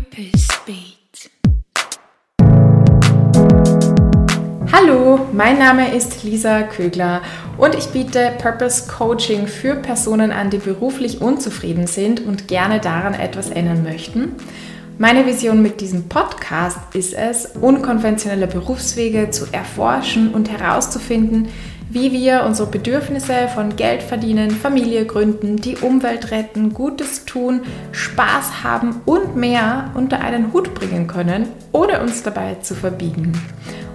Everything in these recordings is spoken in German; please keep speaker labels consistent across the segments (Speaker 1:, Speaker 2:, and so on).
Speaker 1: Purpose Beat.
Speaker 2: Hallo, mein Name ist Lisa Kögler und ich biete Purpose Coaching für Personen an, die beruflich unzufrieden sind und gerne daran etwas ändern möchten. Meine Vision mit diesem Podcast ist es, unkonventionelle Berufswege zu erforschen und herauszufinden, wie wir unsere Bedürfnisse von Geld verdienen, Familie gründen, die Umwelt retten, Gutes tun, Spaß haben und mehr unter einen Hut bringen können, ohne uns dabei zu verbiegen.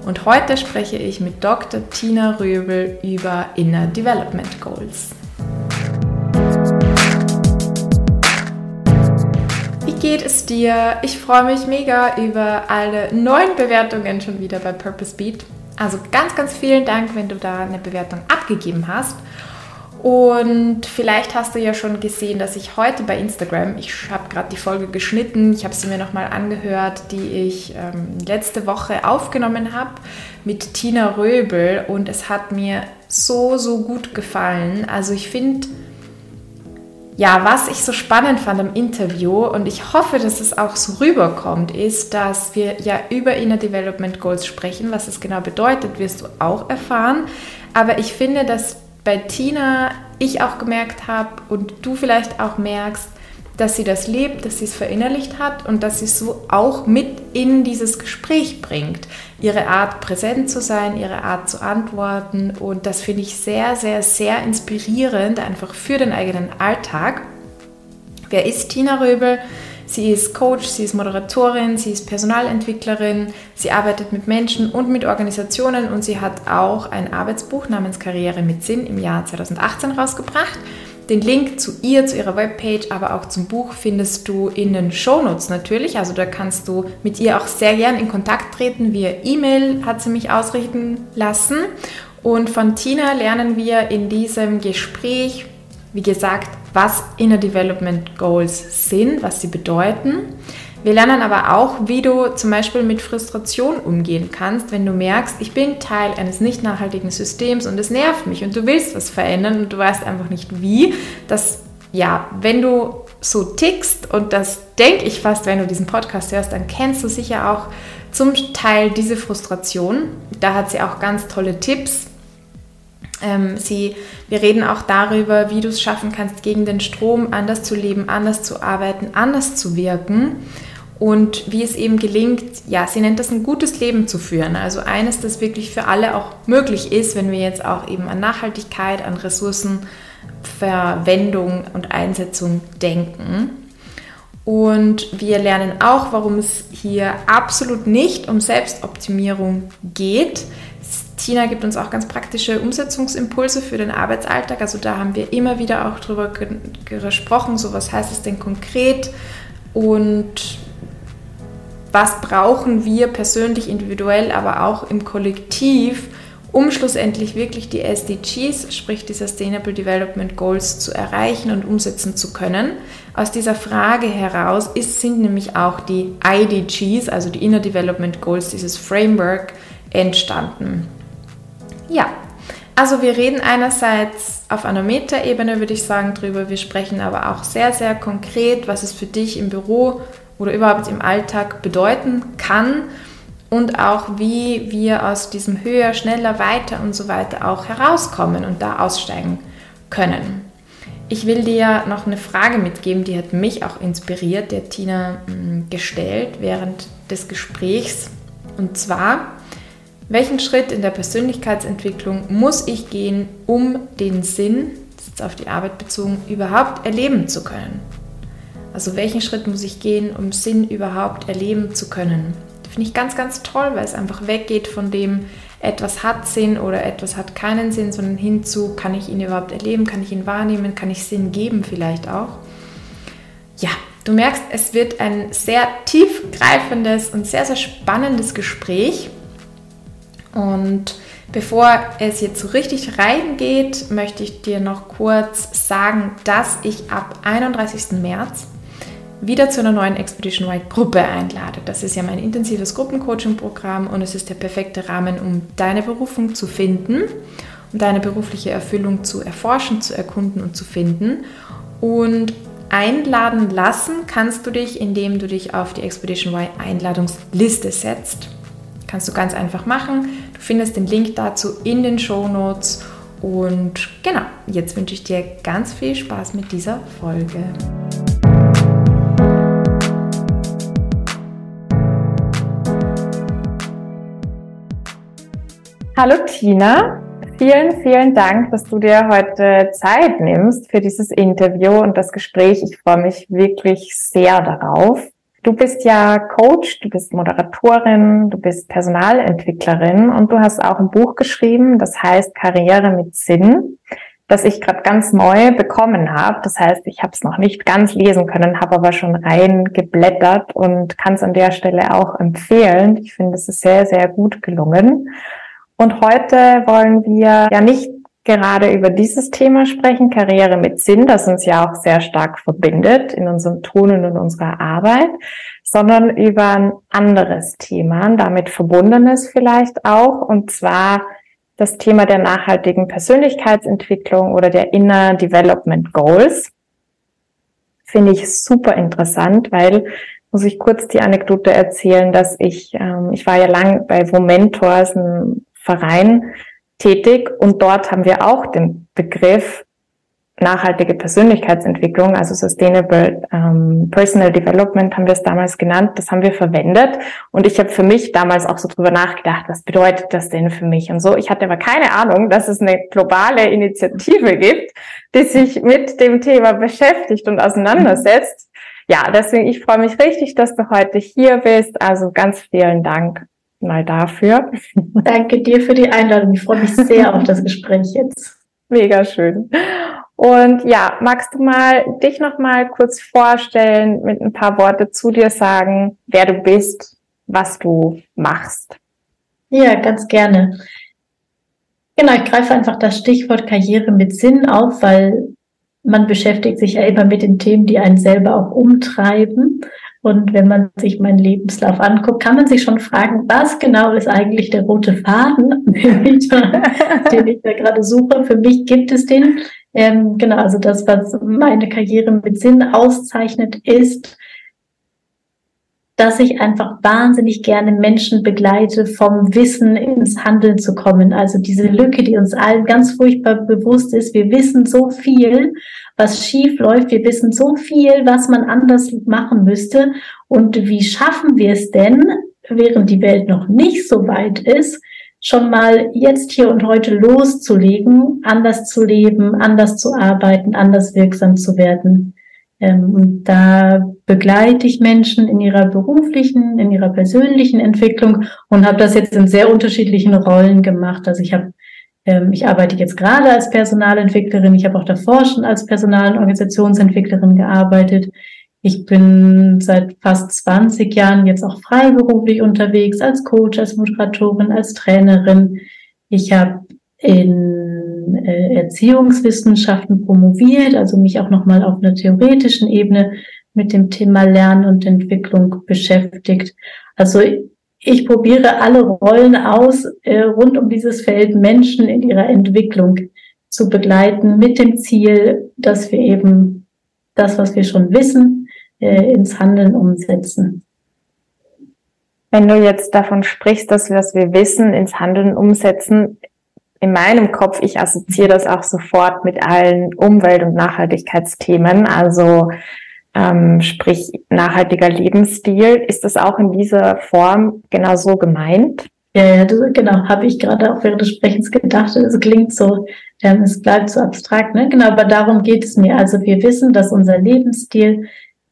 Speaker 2: Und heute spreche ich mit Dr. Tina Röbel über Inner Development Goals. Wie geht es dir? Ich freue mich mega über alle neuen Bewertungen schon wieder bei Purpose Beat. Also ganz, ganz vielen Dank, wenn du da eine Bewertung abgegeben hast. Und vielleicht hast du ja schon gesehen, dass ich heute bei Instagram, ich habe gerade die Folge geschnitten, ich habe sie mir nochmal angehört, die ich ähm, letzte Woche aufgenommen habe mit Tina Röbel und es hat mir so, so gut gefallen. Also ich finde, ja, was ich so spannend fand im Interview und ich hoffe, dass es auch so rüberkommt, ist, dass wir ja über Inner Development Goals sprechen. Was es genau bedeutet, wirst du auch erfahren. Aber ich finde, dass bei Tina ich auch gemerkt habe und du vielleicht auch merkst, dass sie das lebt, dass sie es verinnerlicht hat und dass sie es so auch mit in dieses Gespräch bringt. Ihre Art präsent zu sein, ihre Art zu antworten und das finde ich sehr, sehr, sehr inspirierend, einfach für den eigenen Alltag. Wer ist Tina Röbel? Sie ist Coach, sie ist Moderatorin, sie ist Personalentwicklerin, sie arbeitet mit Menschen und mit Organisationen und sie hat auch ein Arbeitsbuch namens Karriere mit Sinn im Jahr 2018 rausgebracht. Den Link zu ihr, zu ihrer Webpage, aber auch zum Buch findest du in den Shownotes natürlich. Also da kannst du mit ihr auch sehr gern in Kontakt treten. Via E-Mail hat sie mich ausrichten lassen. Und von Tina lernen wir in diesem Gespräch, wie gesagt, was Inner Development Goals sind, was sie bedeuten wir lernen aber auch, wie du zum Beispiel mit Frustration umgehen kannst, wenn du merkst, ich bin Teil eines nicht nachhaltigen Systems und es nervt mich und du willst was verändern und du weißt einfach nicht wie. Dass, ja, wenn du so tickst und das denke ich fast, wenn du diesen Podcast hörst, dann kennst du sicher auch zum Teil diese Frustration. Da hat sie auch ganz tolle Tipps. Ähm, sie, wir reden auch darüber, wie du es schaffen kannst, gegen den Strom anders zu leben, anders zu arbeiten, anders zu wirken und wie es eben gelingt, ja, sie nennt das ein gutes Leben zu führen. Also eines, das wirklich für alle auch möglich ist, wenn wir jetzt auch eben an Nachhaltigkeit, an Ressourcenverwendung und Einsetzung denken. Und wir lernen auch, warum es hier absolut nicht um Selbstoptimierung geht. Tina gibt uns auch ganz praktische Umsetzungsimpulse für den Arbeitsalltag. Also da haben wir immer wieder auch drüber gesprochen, so was heißt es denn konkret und was brauchen wir persönlich, individuell, aber auch im Kollektiv, um schlussendlich wirklich die SDGs, sprich die Sustainable Development Goals, zu erreichen und umsetzen zu können. Aus dieser Frage heraus ist, sind nämlich auch die IDGs, also die Inner Development Goals, dieses Framework, entstanden. Ja, also wir reden einerseits auf einer Metaebene, würde ich sagen, drüber. Wir sprechen aber auch sehr, sehr konkret, was es für dich im Büro oder überhaupt im Alltag bedeuten kann und auch wie wir aus diesem höher, schneller, weiter und so weiter auch herauskommen und da aussteigen können. Ich will dir noch eine Frage mitgeben, die hat mich auch inspiriert, der Tina mm, gestellt während des Gesprächs. Und zwar, welchen Schritt in der Persönlichkeitsentwicklung muss ich gehen, um den Sinn, das ist auf die Arbeit bezogen, überhaupt erleben zu können? Also welchen Schritt muss ich gehen, um Sinn überhaupt erleben zu können? Finde ich ganz, ganz toll, weil es einfach weggeht von dem, etwas hat Sinn oder etwas hat keinen Sinn, sondern hinzu, kann ich ihn überhaupt erleben, kann ich ihn wahrnehmen, kann ich Sinn geben vielleicht auch. Ja, du merkst, es wird ein sehr tiefgreifendes und sehr, sehr spannendes Gespräch. Und bevor es jetzt so richtig reingeht, möchte ich dir noch kurz sagen, dass ich ab 31. März wieder zu einer neuen Expedition White Gruppe einlade. Das ist ja mein intensives Gruppencoaching-Programm und es ist der perfekte Rahmen, um deine Berufung zu finden, um deine berufliche Erfüllung zu erforschen, zu erkunden und zu finden. Und
Speaker 3: einladen lassen kannst du dich, indem du dich auf die Expedition Y Einladungsliste setzt. Kannst du ganz einfach machen. Du findest den Link dazu in den Show Notes. Und genau, jetzt wünsche ich dir ganz viel Spaß mit dieser Folge. Hallo Tina, vielen, vielen Dank, dass du dir heute Zeit nimmst für dieses Interview und das Gespräch. Ich freue mich wirklich sehr darauf. Du bist ja Coach, du bist Moderatorin, du bist Personalentwicklerin und du hast auch ein Buch geschrieben, das heißt Karriere mit Sinn, das ich gerade ganz neu bekommen habe. Das heißt, ich habe es noch nicht ganz lesen können, habe aber schon rein geblättert und kann es an der Stelle auch empfehlen. Ich finde, es ist sehr, sehr gut gelungen. Und heute wollen wir ja nicht gerade über dieses Thema sprechen, Karriere mit Sinn, das uns ja auch sehr stark verbindet in unserem Tun und in unserer Arbeit, sondern über ein anderes Thema, ein damit verbundenes vielleicht auch, und zwar das Thema der nachhaltigen Persönlichkeitsentwicklung oder der Inner Development Goals. Finde ich super interessant, weil muss ich kurz die Anekdote erzählen, dass ich, ähm, ich war ja lang bei Womentors, ein Verein tätig und dort haben wir auch den Begriff nachhaltige Persönlichkeitsentwicklung, also Sustainable ähm, Personal Development haben wir es damals genannt, das haben wir verwendet und ich habe für mich damals auch so drüber nachgedacht, was bedeutet das denn für mich und so. Ich hatte aber keine Ahnung, dass es eine globale Initiative gibt, die sich mit dem Thema beschäftigt und auseinandersetzt. Ja, deswegen, ich freue mich richtig, dass du heute hier bist. Also ganz vielen Dank mal dafür.
Speaker 1: Danke dir für die Einladung. Ich freue mich sehr auf das Gespräch jetzt.
Speaker 3: Mega schön. Und ja, magst du mal dich noch mal kurz vorstellen, mit ein paar Worte zu dir sagen, wer du bist, was du machst?
Speaker 1: Ja, ganz gerne. Genau, ich greife einfach das Stichwort Karriere mit Sinn auf, weil man beschäftigt sich ja immer mit den Themen, die einen selber auch umtreiben. Und wenn man sich meinen Lebenslauf anguckt, kann man sich schon fragen, was genau ist eigentlich der rote Faden, den ich da, den ich da gerade suche. Für mich gibt es den. Ähm, genau, also das, was meine Karriere mit Sinn auszeichnet, ist, dass ich einfach wahnsinnig gerne Menschen begleite, vom Wissen ins Handeln zu kommen. Also diese Lücke, die uns allen ganz furchtbar bewusst ist. Wir wissen so viel, was schief läuft. Wir wissen so viel, was man anders machen müsste. Und wie schaffen wir es denn, während die Welt noch nicht so weit ist, schon mal jetzt hier und heute loszulegen, anders zu leben, anders zu arbeiten, anders wirksam zu werden. Ähm, und da begleite ich Menschen in ihrer beruflichen, in ihrer persönlichen Entwicklung und habe das jetzt in sehr unterschiedlichen Rollen gemacht. Also ich habe, ähm, ich arbeite jetzt gerade als Personalentwicklerin, ich habe auch davor schon als Personal- und Organisationsentwicklerin gearbeitet. Ich bin seit fast 20 Jahren jetzt auch freiberuflich unterwegs als Coach, als Moderatorin, als Trainerin. Ich habe in äh, Erziehungswissenschaften promoviert, also mich auch nochmal auf einer theoretischen Ebene mit dem Thema Lernen und Entwicklung beschäftigt. Also ich probiere alle Rollen aus äh, rund um dieses Feld Menschen in ihrer Entwicklung zu begleiten mit dem Ziel, dass wir eben das, was wir schon wissen, äh, ins Handeln umsetzen.
Speaker 3: Wenn du jetzt davon sprichst, dass wir, was wir wissen, ins Handeln umsetzen, in meinem Kopf, ich assoziiere das auch sofort mit allen Umwelt- und Nachhaltigkeitsthemen, also ähm, sprich nachhaltiger Lebensstil. Ist das auch in dieser Form genau so gemeint?
Speaker 1: Ja, ja das, genau, habe ich gerade auch während des Sprechens gedacht. Es klingt so, ähm, es bleibt so abstrakt, ne? Genau, aber darum geht es mir. Also wir wissen, dass unser Lebensstil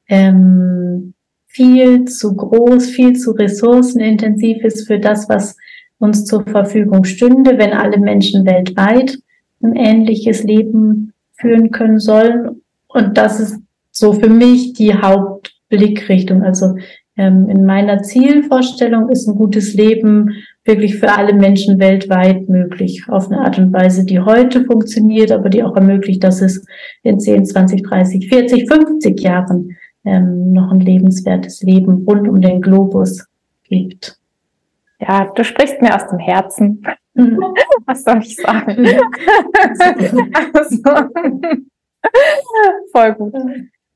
Speaker 1: ähm, viel zu groß, viel zu ressourcenintensiv ist für das, was uns zur Verfügung stünde, wenn alle Menschen weltweit ein ähnliches Leben führen können sollen. Und das ist so für mich die Hauptblickrichtung. Also ähm, in meiner Zielvorstellung ist ein gutes Leben wirklich für alle Menschen weltweit möglich, auf eine Art und Weise, die heute funktioniert, aber die auch ermöglicht, dass es in 10, 20, 30, 40, 50 Jahren ähm, noch ein lebenswertes Leben rund um den Globus gibt.
Speaker 3: Ja, du sprichst mir aus dem Herzen. Was soll ich sagen? also, voll gut.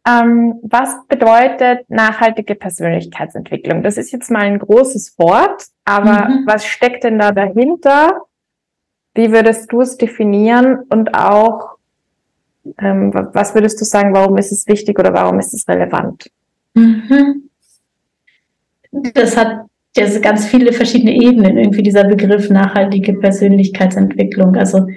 Speaker 3: ähm, was bedeutet nachhaltige Persönlichkeitsentwicklung? Das ist jetzt mal ein großes Wort, aber mhm. was steckt denn da dahinter? Wie würdest du es definieren und auch, ähm, was würdest du sagen, warum ist es wichtig oder warum ist es relevant? Mhm.
Speaker 1: Das hat ja ganz viele verschiedene Ebenen, irgendwie dieser Begriff nachhaltige Persönlichkeitsentwicklung. Also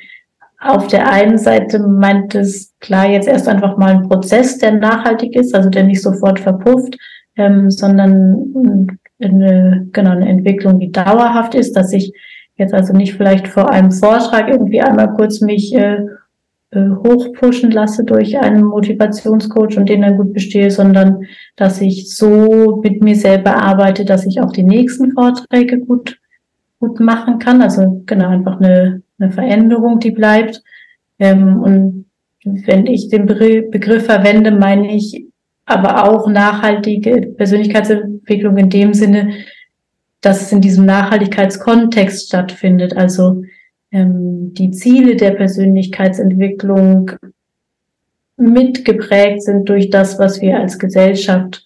Speaker 1: auf der einen Seite meint es klar jetzt erst einfach mal ein Prozess, der nachhaltig ist, also der nicht sofort verpufft, ähm, sondern eine, genau, eine Entwicklung, die dauerhaft ist, dass ich jetzt also nicht vielleicht vor einem Vortrag irgendwie einmal kurz mich äh, hochpushen lasse durch einen Motivationscoach und den dann gut bestehe, sondern dass ich so mit mir selber arbeite, dass ich auch die nächsten Vorträge gut, gut machen kann. Also genau, einfach eine, eine Veränderung, die bleibt. Ähm, und wenn ich den Begriff verwende, meine ich aber auch nachhaltige Persönlichkeitsentwicklung in dem Sinne, dass es in diesem Nachhaltigkeitskontext stattfindet. Also ähm, die Ziele der Persönlichkeitsentwicklung mitgeprägt sind durch das, was wir als Gesellschaft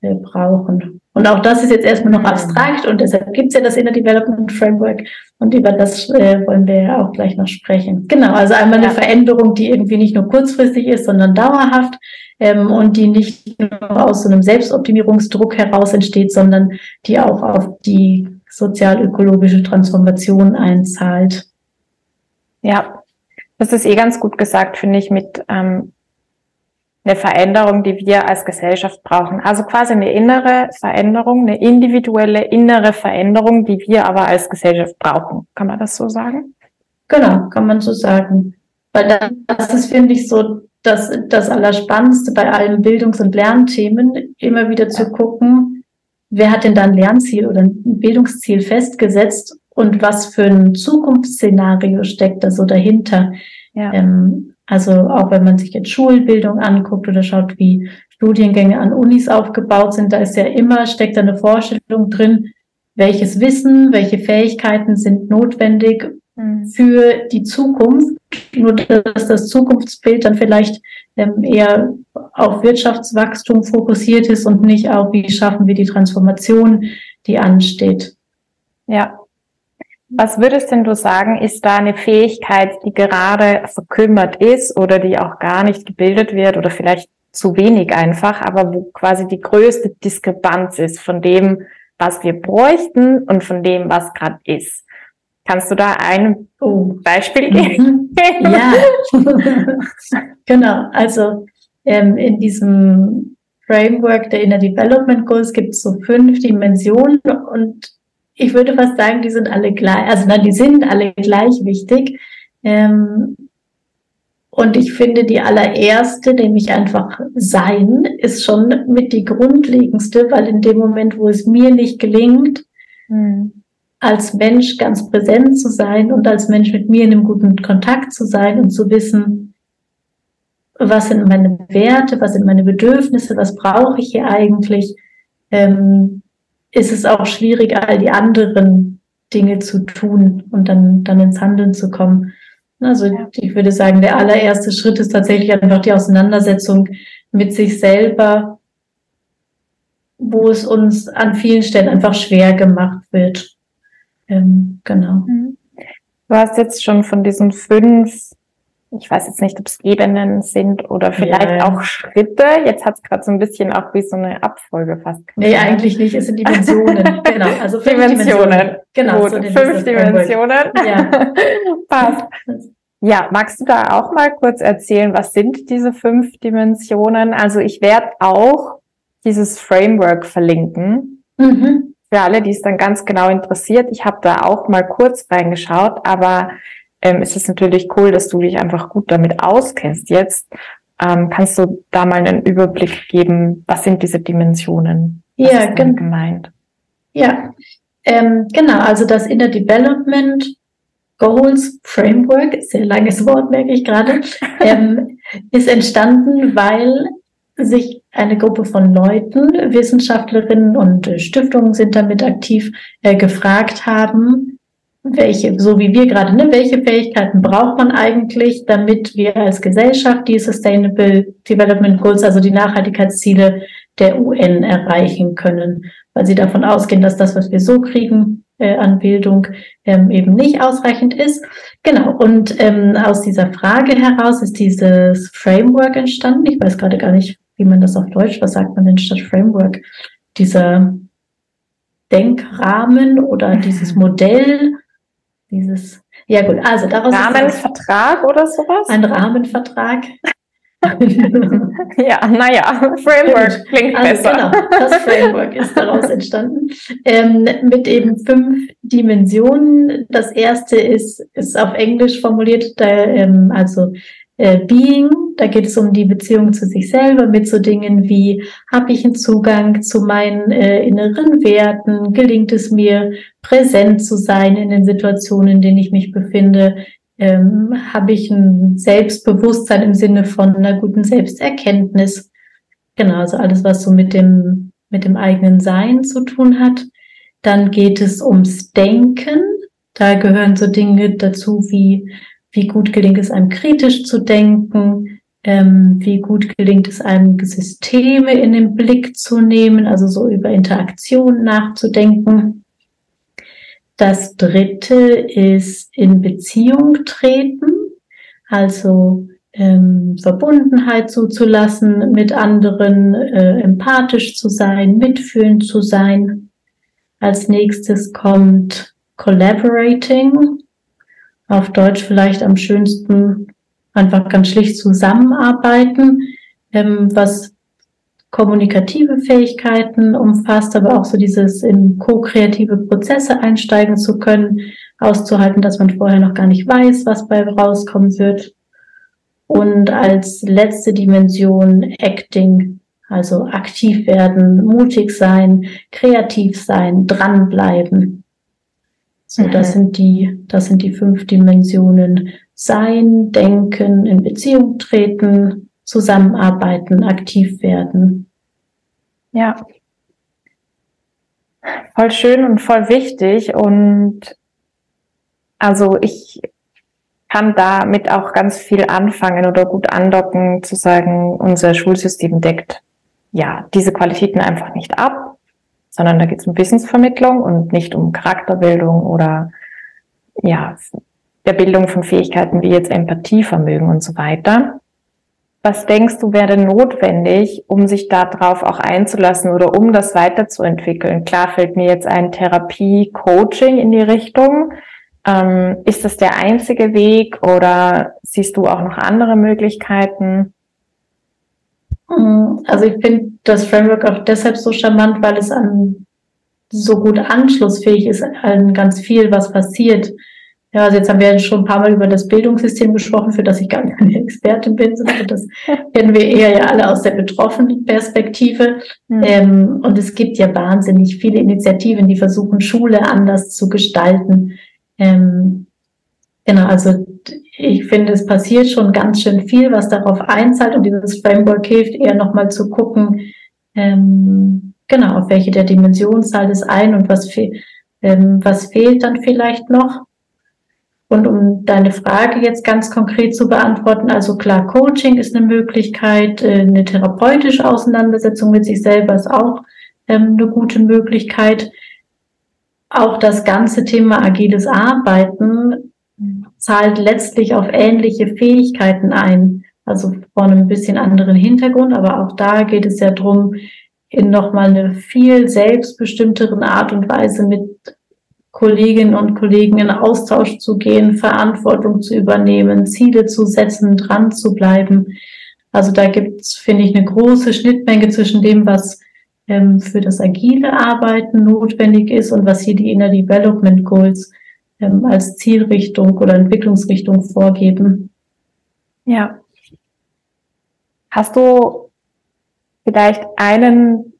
Speaker 1: äh, brauchen. Und auch das ist jetzt erstmal noch abstrakt und deshalb gibt es ja das Inner Development Framework und über das äh, wollen wir ja auch gleich noch sprechen. Genau, also einmal eine Veränderung, die irgendwie nicht nur kurzfristig ist, sondern dauerhaft ähm, und die nicht nur aus so einem Selbstoptimierungsdruck heraus entsteht, sondern die auch auf die sozial-ökologische Transformation einzahlt.
Speaker 3: Ja, das ist eh ganz gut gesagt, finde ich, mit ähm, eine Veränderung, die wir als Gesellschaft brauchen. Also quasi eine innere Veränderung, eine individuelle innere Veränderung, die wir aber als Gesellschaft brauchen. Kann man das so sagen?
Speaker 1: Genau, kann man so sagen. Weil das ist, finde ich, so das, das Allerspannendste bei allen Bildungs- und Lernthemen, immer wieder zu gucken, wer hat denn da ein Lernziel oder ein Bildungsziel festgesetzt und was für ein Zukunftsszenario steckt da so dahinter. Ja. Ähm, also auch wenn man sich jetzt Schulbildung anguckt oder schaut, wie Studiengänge an Unis aufgebaut sind, da ist ja immer, steckt da eine Vorstellung drin, welches Wissen, welche Fähigkeiten sind notwendig mhm. für die Zukunft. Nur dass das Zukunftsbild dann vielleicht ähm, eher auf Wirtschaftswachstum fokussiert ist und nicht auf, wie schaffen wir die Transformation, die ansteht.
Speaker 3: Ja, was würdest denn du sagen, ist da eine Fähigkeit, die gerade verkümmert ist oder die auch gar nicht gebildet wird oder vielleicht zu wenig einfach, aber wo quasi die größte Diskrepanz ist von dem, was wir bräuchten und von dem, was gerade ist? Kannst du da ein oh. Beispiel geben?
Speaker 1: ja, genau. Also ähm, in diesem Framework der Inner Development Goals gibt es so fünf Dimensionen und ich würde fast sagen, die sind alle gleich, also nein, die sind alle gleich wichtig. Ähm, und ich finde, die allererste, nämlich einfach sein, ist schon mit die grundlegendste, weil in dem Moment, wo es mir nicht gelingt, mhm. als Mensch ganz präsent zu sein und als Mensch mit mir in einem guten Kontakt zu sein und zu wissen, was sind meine Werte, was sind meine Bedürfnisse, was brauche ich hier eigentlich, ähm, ist es auch schwierig, all die anderen Dinge zu tun und dann, dann ins Handeln zu kommen. Also ich würde sagen, der allererste Schritt ist tatsächlich einfach die Auseinandersetzung mit sich selber, wo es uns an vielen Stellen einfach schwer gemacht wird. Ähm, genau. Mhm.
Speaker 3: Du hast jetzt schon von diesen fünf ich weiß jetzt nicht, ob es Ebenen sind oder vielleicht ja. auch Schritte. Jetzt hat es gerade so ein bisschen auch wie so eine Abfolge fast.
Speaker 1: Nee, eigentlich nicht. Es sind Dimensionen. genau.
Speaker 3: Also fünf Dimensionen. Dimensionen. Genau. Gut, so fünf Dimensionen. Ja. Passt. Ja, magst du da auch mal kurz erzählen, was sind diese fünf Dimensionen? Also ich werde auch dieses Framework verlinken. Mhm. Für alle, die es dann ganz genau interessiert. Ich habe da auch mal kurz reingeschaut, aber ähm, ist es natürlich cool, dass du dich einfach gut damit auskennst jetzt. Ähm, kannst du da mal einen Überblick geben, was sind diese Dimensionen?
Speaker 1: Was ja, gen gemeint. Ja, ähm, genau. Also das Inner Development Goals Framework, sehr langes Wort, merke ich gerade, ähm, ist entstanden, weil sich eine Gruppe von Leuten, Wissenschaftlerinnen und Stiftungen sind damit aktiv, äh, gefragt haben, welche, so wie wir gerade, ne, welche Fähigkeiten braucht man eigentlich, damit wir als Gesellschaft die Sustainable Development Goals, also die Nachhaltigkeitsziele der UN erreichen können, weil sie davon ausgehen, dass das, was wir so kriegen äh, an Bildung, ähm, eben nicht ausreichend ist. Genau, und ähm, aus dieser Frage heraus ist dieses Framework entstanden. Ich weiß gerade gar nicht, wie man das auf Deutsch, was sagt man denn statt Framework? Dieser Denkrahmen oder dieses Modell, dieses, ja gut, also daraus
Speaker 2: Rahmenvertrag oder sowas?
Speaker 1: Ein Rahmenvertrag.
Speaker 2: ja, naja, Framework klingt also besser. Genau,
Speaker 1: das Framework ist daraus entstanden. Ähm, mit eben fünf Dimensionen. Das erste ist, ist auf Englisch formuliert, da, ähm, also äh, Being, da geht es um die Beziehung zu sich selber mit so Dingen wie, habe ich einen Zugang zu meinen äh, inneren Werten, gelingt es mir, präsent zu sein in den Situationen, in denen ich mich befinde, ähm, habe ich ein Selbstbewusstsein im Sinne von einer guten Selbsterkenntnis. Genau, also alles, was so mit dem, mit dem eigenen Sein zu tun hat. Dann geht es ums Denken. Da gehören so Dinge dazu wie wie gut gelingt es einem kritisch zu denken, ähm, wie gut gelingt es einem Systeme in den Blick zu nehmen, also so über Interaktion nachzudenken. Das dritte ist in Beziehung treten, also ähm, Verbundenheit zuzulassen mit anderen, äh, empathisch zu sein, mitfühlend zu sein. Als nächstes kommt Collaborating, auf Deutsch vielleicht am schönsten einfach ganz schlicht zusammenarbeiten, ähm, was kommunikative Fähigkeiten umfasst, aber auch so dieses in ko-kreative Prozesse einsteigen zu können, auszuhalten, dass man vorher noch gar nicht weiß, was bei rauskommen wird. Und als letzte Dimension Acting, also aktiv werden, mutig sein, kreativ sein, dranbleiben. So, das sind die, das sind die fünf Dimensionen. Sein, denken, in Beziehung treten, zusammenarbeiten, aktiv werden.
Speaker 2: Ja. Voll schön und voll wichtig und also ich kann damit auch ganz viel anfangen oder gut andocken, zu sagen, unser Schulsystem deckt ja diese Qualitäten einfach nicht ab sondern da geht es um Wissensvermittlung und nicht um Charakterbildung oder ja, der Bildung von Fähigkeiten wie jetzt Empathievermögen und so weiter. Was denkst du wäre notwendig, um sich darauf auch einzulassen oder um das weiterzuentwickeln? Klar fällt mir jetzt ein Therapie-Coaching in die Richtung. Ähm, ist das der einzige Weg oder siehst du auch noch andere Möglichkeiten?
Speaker 1: Mm, also ich finde das Framework auch deshalb so charmant, weil es an so gut anschlussfähig ist an ganz viel, was passiert. Ja, also jetzt haben wir schon ein paar Mal über das Bildungssystem gesprochen, für das ich gar keine Expertin bin, sondern das kennen wir eher ja alle aus der betroffenen Perspektive. Mhm. Ähm, und es gibt ja wahnsinnig viele Initiativen, die versuchen, Schule anders zu gestalten. Ähm, genau, also ich finde, es passiert schon ganz schön viel, was darauf einzahlt und dieses Framework hilft eher nochmal zu gucken, ähm, genau, auf welche der Dimensionen zahlt es ein und was, fe ähm, was fehlt dann vielleicht noch. Und um deine Frage jetzt ganz konkret zu beantworten, also klar, Coaching ist eine Möglichkeit, äh, eine therapeutische Auseinandersetzung mit sich selber ist auch ähm, eine gute Möglichkeit. Auch das ganze Thema agiles Arbeiten zahlt letztlich auf ähnliche Fähigkeiten ein. Also von einem bisschen anderen Hintergrund, aber auch da geht es ja drum, in nochmal eine viel selbstbestimmteren Art und Weise mit Kolleginnen und Kollegen in Austausch zu gehen, Verantwortung zu übernehmen, Ziele zu setzen, dran zu bleiben. Also da gibt es, finde ich, eine große Schnittmenge zwischen dem, was ähm, für das agile Arbeiten notwendig ist und was hier die Inner Development Goals ähm, als Zielrichtung oder Entwicklungsrichtung vorgeben.
Speaker 2: Ja. Hast du vielleicht einen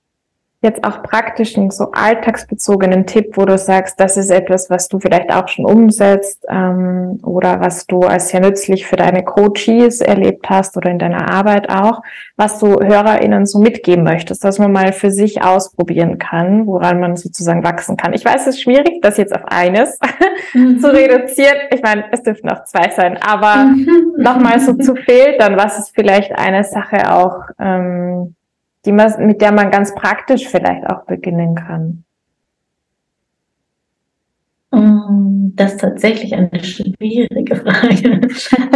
Speaker 3: jetzt auch praktischen, so alltagsbezogenen Tipp, wo du sagst, das ist etwas, was du vielleicht auch schon umsetzt ähm, oder was du als sehr nützlich für deine Coaches erlebt hast oder in deiner Arbeit auch, was du HörerInnen so mitgeben möchtest, dass man mal für sich ausprobieren kann, woran man sozusagen wachsen kann. Ich weiß, es ist schwierig, das jetzt auf eines mhm. zu reduzieren. Ich meine, es dürften auch zwei sein, aber mhm. nochmal so zu filtern, was ist vielleicht eine Sache auch, ähm, die man, mit der man ganz praktisch vielleicht auch beginnen kann?
Speaker 1: Mm, das ist tatsächlich eine schwierige Frage.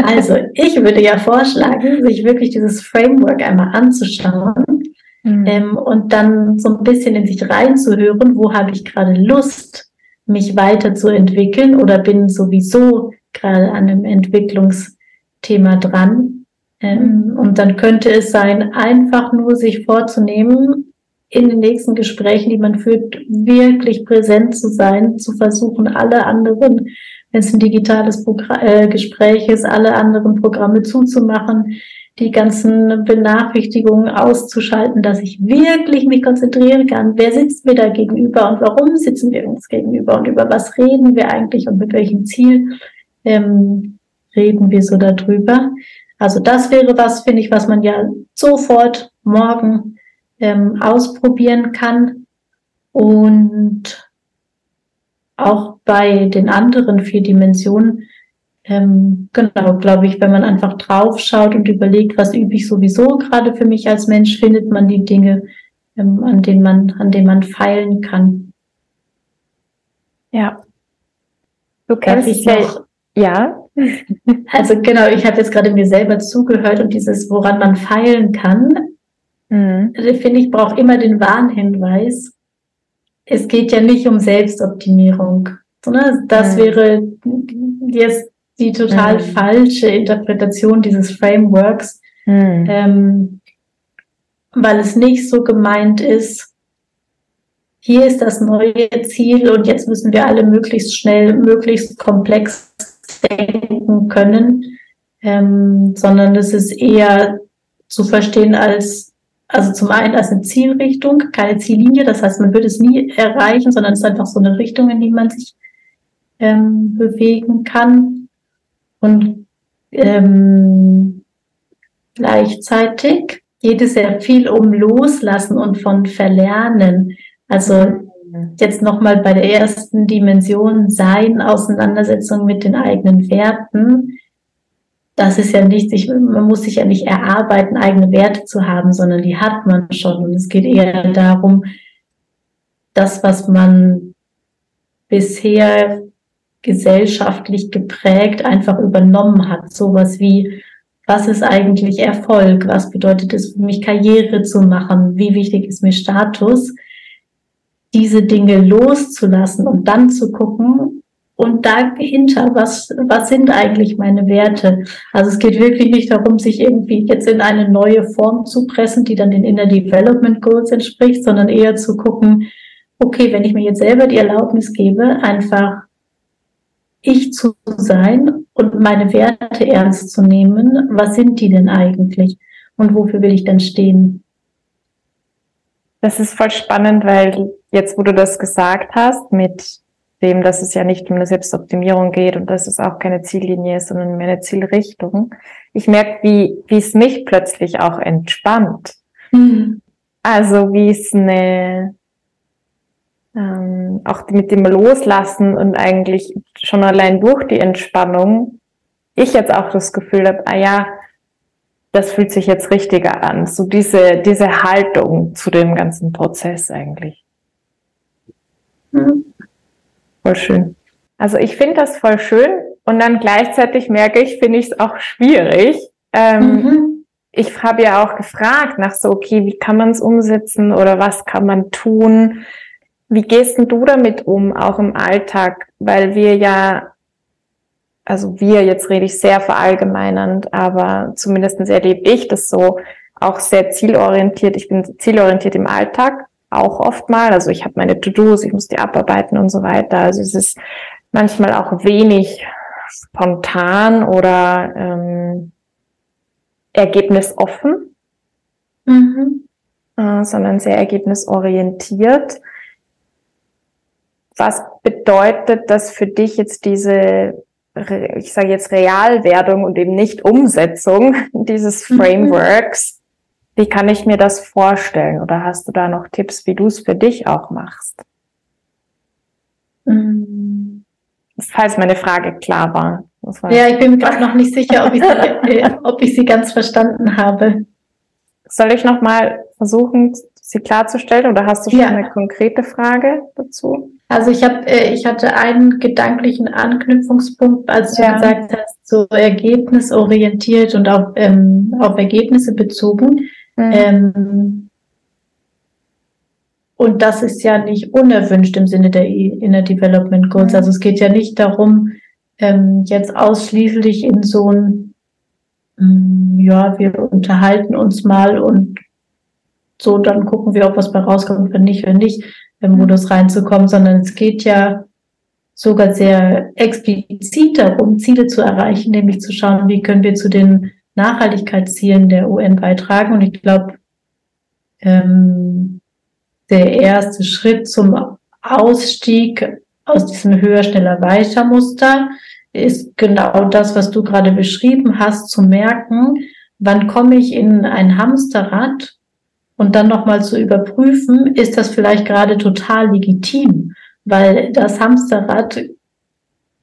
Speaker 1: Also, ich würde ja vorschlagen, sich wirklich dieses Framework einmal anzuschauen mhm. ähm, und dann so ein bisschen in sich reinzuhören, wo habe ich gerade Lust, mich weiterzuentwickeln oder bin sowieso gerade an einem Entwicklungsthema dran ähm, und dann könnte es sein, einfach nur sich vorzunehmen, in den nächsten Gesprächen, die man führt, wirklich präsent zu sein, zu versuchen, alle anderen, wenn es ein digitales Progr äh, Gespräch ist, alle anderen Programme zuzumachen, die ganzen Benachrichtigungen auszuschalten, dass ich wirklich mich konzentrieren kann. Wer sitzt mir da gegenüber und warum sitzen wir uns gegenüber und über was reden wir eigentlich und mit welchem Ziel ähm, reden wir so darüber. Also das wäre was, finde ich, was man ja sofort morgen ähm, ausprobieren kann. Und auch bei den anderen vier Dimensionen, ähm, genau, glaube ich, wenn man einfach drauf schaut und überlegt, was übe ich sowieso gerade für mich als Mensch, findet man die Dinge, ähm, an denen man, an denen man feilen kann.
Speaker 3: Ja. Du kennst ja, ja.
Speaker 1: Also genau, ich habe jetzt gerade mir selber zugehört und dieses, woran man feilen kann, mhm. also finde ich, braucht immer den Warnhinweis. Es geht ja nicht um Selbstoptimierung, sondern das mhm. wäre jetzt die total mhm. falsche Interpretation dieses Frameworks, mhm. ähm, weil es nicht so gemeint ist, hier ist das neue Ziel und jetzt müssen wir alle möglichst schnell, möglichst komplex denken können, ähm, sondern es ist eher zu verstehen als, also zum einen als eine Zielrichtung, keine Ziellinie, das heißt, man wird es nie erreichen, sondern es ist einfach so eine Richtung, in die man sich ähm, bewegen kann. Und ähm, gleichzeitig geht es sehr viel um Loslassen und von Verlernen. Also jetzt nochmal bei der ersten Dimension Sein, Auseinandersetzung mit den eigenen Werten. Das ist ja nicht, ich, man muss sich ja nicht erarbeiten, eigene Werte zu haben, sondern die hat man schon. Und es geht eher darum, das, was man bisher gesellschaftlich geprägt einfach übernommen hat. Sowas wie, was ist eigentlich Erfolg? Was bedeutet es für mich, Karriere zu machen? Wie wichtig ist mir Status? Diese Dinge loszulassen und dann zu gucken und dahinter, was, was sind eigentlich meine Werte? Also es geht wirklich nicht darum, sich irgendwie jetzt in eine neue Form zu pressen, die dann den Inner Development Goals entspricht, sondern eher zu gucken, okay, wenn ich mir jetzt selber die Erlaubnis gebe, einfach ich zu sein und meine Werte ernst zu nehmen, was sind die denn eigentlich? Und wofür will ich dann stehen?
Speaker 3: Das ist voll spannend, weil jetzt, wo du das gesagt hast, mit dem, dass es ja nicht um eine Selbstoptimierung geht und dass es auch keine Ziellinie ist, sondern mehr eine Zielrichtung. Ich merke, wie, wie es mich plötzlich auch entspannt. Mhm. Also wie es eine, ähm, auch mit dem Loslassen und eigentlich schon allein durch die Entspannung, ich jetzt auch das Gefühl habe, ah ja, das fühlt sich jetzt richtiger an. So diese, diese Haltung zu dem ganzen Prozess eigentlich. Mhm. Voll schön. Also ich finde das voll schön und dann gleichzeitig merke ich, finde ich es auch schwierig. Ähm, mhm. Ich habe ja auch gefragt nach so, okay, wie kann man es umsetzen oder was kann man tun? Wie gehst denn du damit um, auch im Alltag? Weil wir ja, also wir, jetzt rede ich sehr verallgemeinernd, aber zumindest erlebe ich das so, auch sehr zielorientiert. Ich bin zielorientiert im Alltag auch oft mal. Also ich habe meine To-Dos, ich muss die abarbeiten und so weiter. Also es ist manchmal auch wenig spontan oder ähm, ergebnisoffen. Mhm. äh, sondern sehr ergebnisorientiert. Was bedeutet das für dich jetzt diese, ich sage jetzt Realwerdung und eben nicht Umsetzung dieses mhm. Wie kann ich mir das vorstellen? Oder hast du da noch Tipps, wie du es für dich auch machst? Mhm. Falls meine Frage klar war.
Speaker 1: war ja, ich bin mir gerade noch nicht sicher, ob ich, sie, ob ich sie ganz verstanden habe.
Speaker 3: Soll ich noch mal versuchen, sie klarzustellen oder hast du schon ja. eine konkrete Frage dazu?
Speaker 1: Also ich habe, äh, ich hatte einen gedanklichen Anknüpfungspunkt, als du ja. gesagt hast, so ergebnisorientiert und auf, ähm, auf Ergebnisse bezogen. Mhm. Ähm, und das ist ja nicht unerwünscht im Sinne der Inner Development Goals. Mhm. Also es geht ja nicht darum, ähm, jetzt ausschließlich in so ein, ähm, ja, wir unterhalten uns mal und so, dann gucken wir, ob was bei rauskommt, wenn nicht, wenn nicht, im Modus reinzukommen, sondern es geht ja sogar sehr explizit darum, Ziele zu erreichen, nämlich zu schauen, wie können wir zu den Nachhaltigkeitszielen der UN beitragen. Und ich glaube, ähm, der erste Schritt zum Ausstieg aus diesem höher, schneller, weiter Muster ist genau das, was du gerade beschrieben hast, zu merken, wann komme ich in ein Hamsterrad und dann nochmal zu überprüfen, ist das vielleicht gerade total legitim, weil das Hamsterrad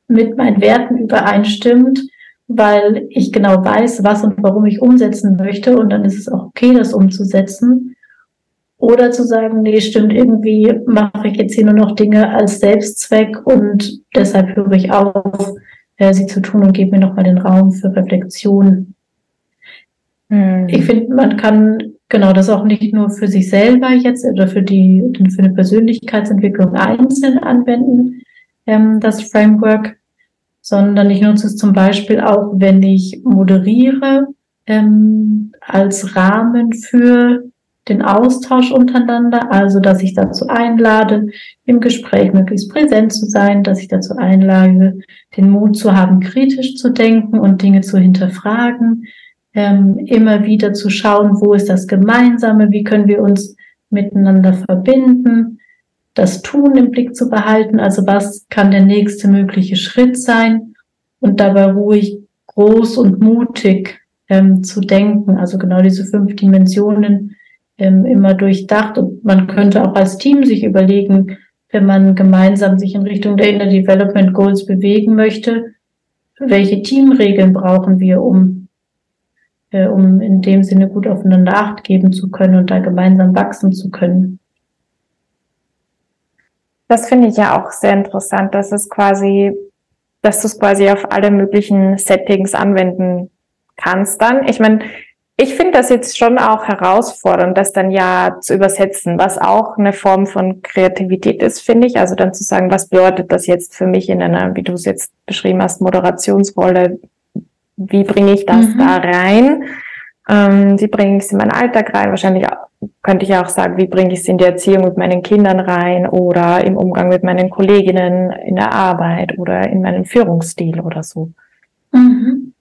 Speaker 1: mit meinen Werten übereinstimmt, weil ich genau weiß, was und warum ich umsetzen möchte und dann ist es auch okay, das umzusetzen. Oder zu sagen, nee, stimmt, irgendwie mache ich jetzt hier nur noch Dinge als Selbstzweck und deshalb höre ich auf, äh, sie zu tun und gebe mir nochmal den Raum für Reflexion. Hm. Ich finde, man kann Genau, das auch nicht nur für sich selber jetzt oder für die für eine Persönlichkeitsentwicklung einzeln anwenden, ähm, das Framework, sondern ich nutze es zum Beispiel auch, wenn ich moderiere, ähm, als Rahmen für den Austausch untereinander, also dass ich dazu einlade, im Gespräch möglichst präsent zu sein, dass ich dazu einlade, den Mut zu haben, kritisch zu denken und Dinge zu hinterfragen, ähm, immer wieder zu schauen, wo ist das Gemeinsame, wie können wir uns miteinander verbinden, das Tun im Blick zu behalten, also was kann der nächste mögliche Schritt sein? Und dabei ruhig groß und mutig ähm, zu denken, also genau diese fünf Dimensionen ähm, immer durchdacht. Und man könnte auch als Team sich überlegen, wenn man gemeinsam sich in Richtung der Inner Development Goals bewegen möchte, welche Teamregeln brauchen wir, um äh, um in dem Sinne gut aufeinander Acht geben zu können und da gemeinsam wachsen zu können.
Speaker 3: Das finde ich ja auch sehr interessant, dass es quasi, dass du es quasi auf alle möglichen Settings anwenden kannst dann. Ich meine, ich finde das jetzt schon auch herausfordernd, das dann ja zu übersetzen, was auch eine Form von Kreativität ist, finde ich. Also dann zu sagen, was bedeutet das jetzt für mich in einer, wie du es jetzt beschrieben hast, Moderationsrolle? wie bringe ich das mhm. da rein? Ähm, wie bringe ich es in meinen Alltag rein? Wahrscheinlich könnte ich auch sagen, wie bringe ich es in die Erziehung mit meinen Kindern rein oder im Umgang mit meinen Kolleginnen in der Arbeit oder in meinen Führungsstil oder so.
Speaker 1: Mhm.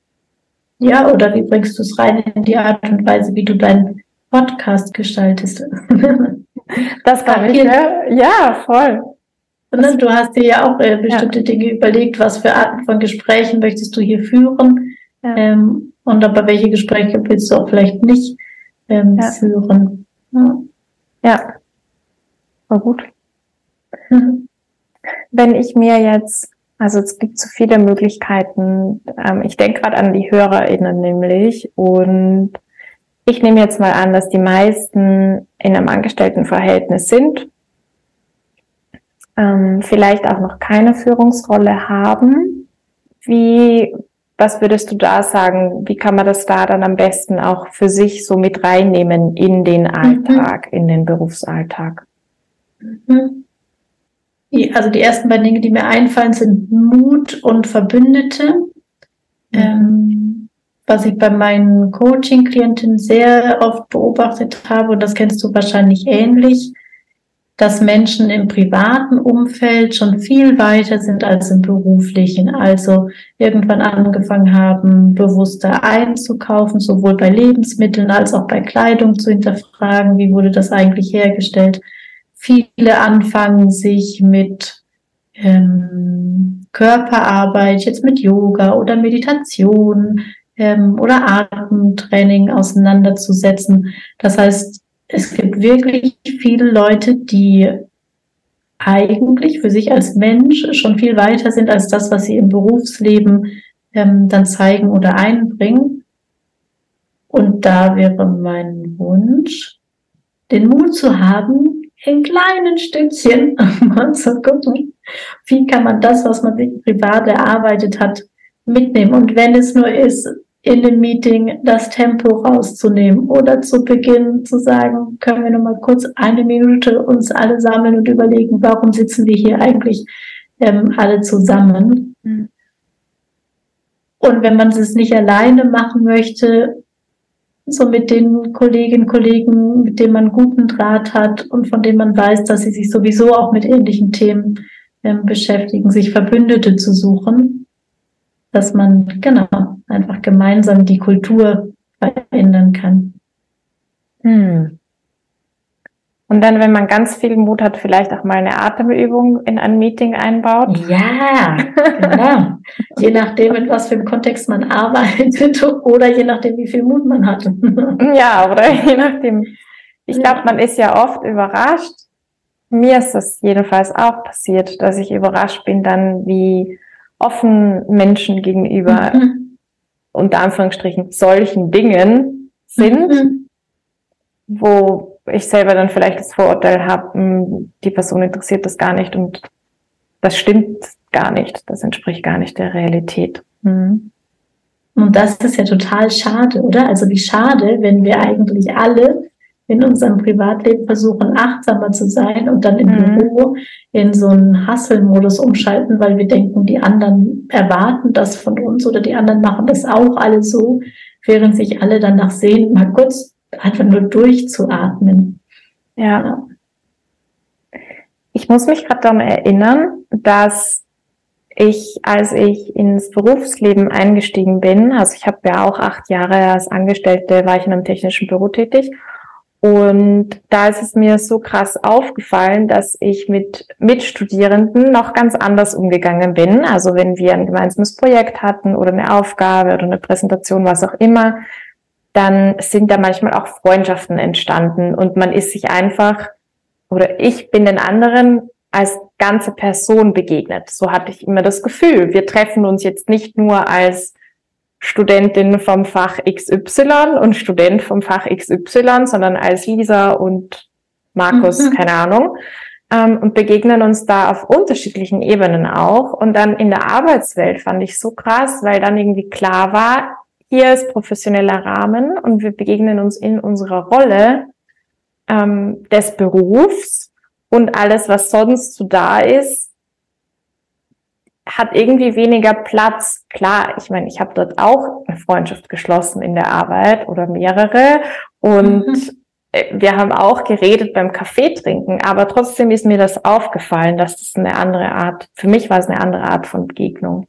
Speaker 1: Ja, oder wie bringst du es rein in die Art und Weise, wie du deinen Podcast gestaltest?
Speaker 3: das kann ich, ne? Ja, voll.
Speaker 1: Ne, du hast dir ja auch äh, bestimmte ja. Dinge überlegt, was für Arten von Gesprächen möchtest du hier führen ja. Ähm, und aber welche Gespräche willst du auch vielleicht nicht ähm, ja. führen.
Speaker 3: Ja. ja, war gut. Mhm. Wenn ich mir jetzt, also es gibt so viele Möglichkeiten, ähm, ich denke gerade an die HörerInnen nämlich und ich nehme jetzt mal an, dass die meisten in einem Angestelltenverhältnis sind, ähm, vielleicht auch noch keine Führungsrolle haben. Wie was würdest du da sagen? Wie kann man das da dann am besten auch für sich so mit reinnehmen in den mhm. Alltag, mhm. in den Berufsalltag?
Speaker 1: Mhm. Also die ersten beiden Dinge, die mir einfallen, sind Mut und Verbündete. Mhm. Ähm, was ich bei meinen Coaching-Klientinnen sehr oft beobachtet habe, und das kennst du wahrscheinlich ähnlich, dass Menschen im privaten Umfeld schon viel weiter sind als im beruflichen. Also irgendwann angefangen haben, bewusster einzukaufen, sowohl bei Lebensmitteln als auch bei Kleidung zu hinterfragen, wie wurde das eigentlich hergestellt. Viele anfangen sich mit ähm, Körperarbeit, jetzt mit Yoga oder Meditation ähm, oder Atemtraining auseinanderzusetzen. Das heißt, es gibt wirklich viele Leute, die eigentlich für sich als Mensch schon viel weiter sind als das, was sie im Berufsleben ähm, dann zeigen oder einbringen. Und da wäre mein Wunsch, den Mut zu haben, in kleinen Stückchen mal zu gucken, wie kann man das, was man sich privat erarbeitet hat, mitnehmen. Und wenn es nur ist, in dem Meeting das Tempo rauszunehmen oder zu Beginn zu sagen, können wir noch mal kurz eine Minute uns alle sammeln und überlegen, warum sitzen wir hier eigentlich ähm, alle zusammen. Mhm. Und wenn man es nicht alleine machen möchte, so mit den Kolleginnen und Kollegen, mit denen man guten Draht hat und von denen man weiß, dass sie sich sowieso auch mit ähnlichen Themen ähm, beschäftigen, sich Verbündete zu suchen, dass man genau einfach gemeinsam die Kultur verändern kann.
Speaker 3: Hm. Und dann, wenn man ganz viel Mut hat, vielleicht auch mal eine Atemübung in ein Meeting einbaut.
Speaker 1: Ja, genau. je nachdem, in was für einem Kontext man arbeitet oder je nachdem, wie viel Mut man hat.
Speaker 3: ja, oder je nachdem. Ich glaube, man ist ja oft überrascht. Mir ist das jedenfalls auch passiert, dass ich überrascht bin dann, wie offen Menschen gegenüber mhm unter Anführungsstrichen solchen Dingen sind, mhm. wo ich selber dann vielleicht das Vorurteil habe, hm, die Person interessiert das gar nicht und das stimmt gar nicht, das entspricht gar nicht der Realität. Mhm.
Speaker 1: Und das ist ja total schade, oder? Also wie schade, wenn wir eigentlich alle in unserem Privatleben versuchen, achtsamer zu sein und dann im mhm. Büro in so einen Hustle-Modus umschalten, weil wir denken, die anderen erwarten das von uns oder die anderen machen das auch alle so, während sich alle danach sehen, mal kurz einfach nur durchzuatmen.
Speaker 3: Ja. Ich muss mich gerade daran erinnern, dass ich, als ich ins Berufsleben eingestiegen bin, also ich habe ja auch acht Jahre als Angestellte, war ich in einem technischen Büro tätig und da ist es mir so krass aufgefallen, dass ich mit Mitstudierenden noch ganz anders umgegangen bin. Also wenn wir ein gemeinsames Projekt hatten oder eine Aufgabe oder eine Präsentation, was auch immer, dann sind da manchmal auch Freundschaften entstanden und man ist sich einfach oder ich bin den anderen als ganze Person begegnet. So hatte ich immer das Gefühl. Wir treffen uns jetzt nicht nur als Studentin vom Fach XY und Student vom Fach XY, sondern als Lisa und Markus, mhm. keine Ahnung, ähm, und begegnen uns da auf unterschiedlichen Ebenen auch. Und dann in der Arbeitswelt fand ich so krass, weil dann irgendwie klar war, hier ist professioneller Rahmen und wir begegnen uns in unserer Rolle ähm, des Berufs und alles, was sonst so da ist, hat irgendwie weniger Platz. Klar, ich meine, ich habe dort auch eine Freundschaft geschlossen in der Arbeit oder mehrere und mhm. wir haben auch geredet beim Kaffee trinken, aber trotzdem ist mir das aufgefallen, dass das eine andere Art, für mich war es eine andere Art von Begegnung.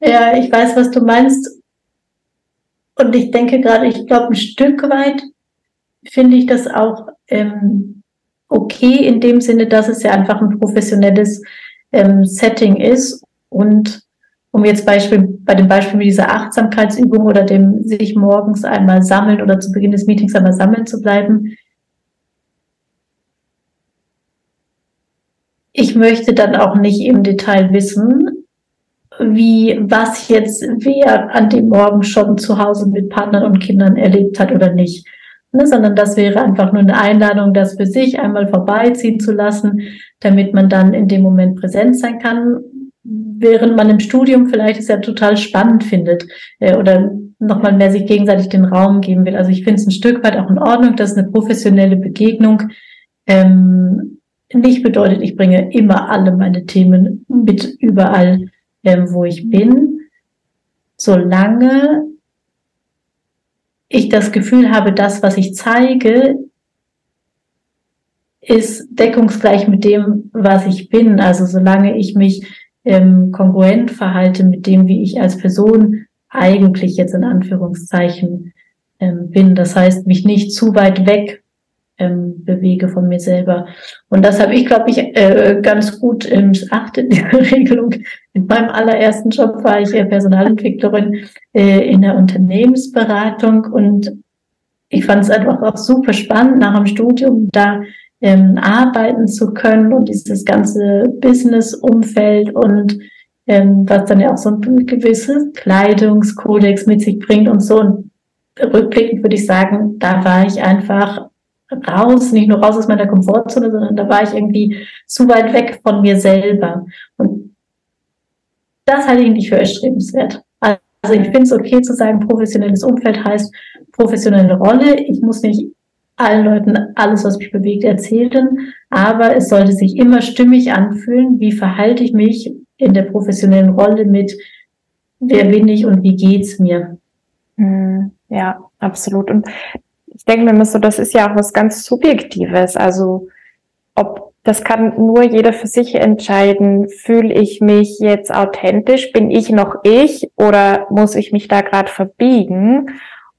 Speaker 1: Ja, ich weiß, was du meinst. Und ich denke gerade, ich glaube, ein Stück weit finde ich das auch ähm, okay in dem Sinne, dass es ja einfach ein professionelles ähm, Setting ist. Und um jetzt Beispiel, bei dem Beispiel mit dieser Achtsamkeitsübung oder dem sich morgens einmal sammeln oder zu Beginn des Meetings einmal sammeln zu bleiben, ich möchte dann auch nicht im Detail wissen, wie, was jetzt wer an dem Morgen schon zu Hause mit Partnern und Kindern erlebt hat oder nicht. Ne, sondern das wäre einfach nur eine Einladung, das für sich einmal vorbeiziehen zu lassen, damit man dann in dem Moment präsent sein kann, während man im Studium vielleicht es ja total spannend findet äh, oder nochmal mehr sich gegenseitig den Raum geben will. Also ich finde es ein Stück weit auch in Ordnung, dass eine professionelle Begegnung ähm, nicht bedeutet, ich bringe immer alle meine Themen mit überall, ähm, wo ich bin, solange ich das Gefühl habe, das, was ich zeige, ist deckungsgleich mit dem, was ich bin. Also solange ich mich ähm, kongruent verhalte mit dem, wie ich als Person eigentlich jetzt in Anführungszeichen ähm, bin. Das heißt, mich nicht zu weit weg ähm, bewege von mir selber. Und das habe ich, glaube ich, äh, ganz gut ähm, achtet, die Regelung. In meinem allerersten Job war ich Personalentwicklerin äh, in der Unternehmensberatung und ich fand es einfach auch super spannend, nach dem Studium da ähm, arbeiten zu können und dieses ganze Business-Umfeld und ähm, was dann ja auch so ein gewisses Kleidungskodex mit sich bringt und so. Und rückblickend würde ich sagen, da war ich einfach raus, nicht nur raus aus meiner Komfortzone, sondern da war ich irgendwie zu weit weg von mir selber. Und das halte ich nicht für erstrebenswert. Also ich finde es okay zu sagen, professionelles Umfeld heißt professionelle Rolle. Ich muss nicht allen Leuten alles, was mich bewegt, erzählen, aber es sollte sich immer stimmig anfühlen. Wie verhalte ich mich in der professionellen Rolle mit, wer bin ich und wie geht's mir?
Speaker 3: Hm, ja, absolut. Und ich denke mir so, das ist ja auch was ganz Subjektives. Also ob das kann nur jeder für sich entscheiden, fühle ich mich jetzt authentisch, bin ich noch ich oder muss ich mich da gerade verbiegen?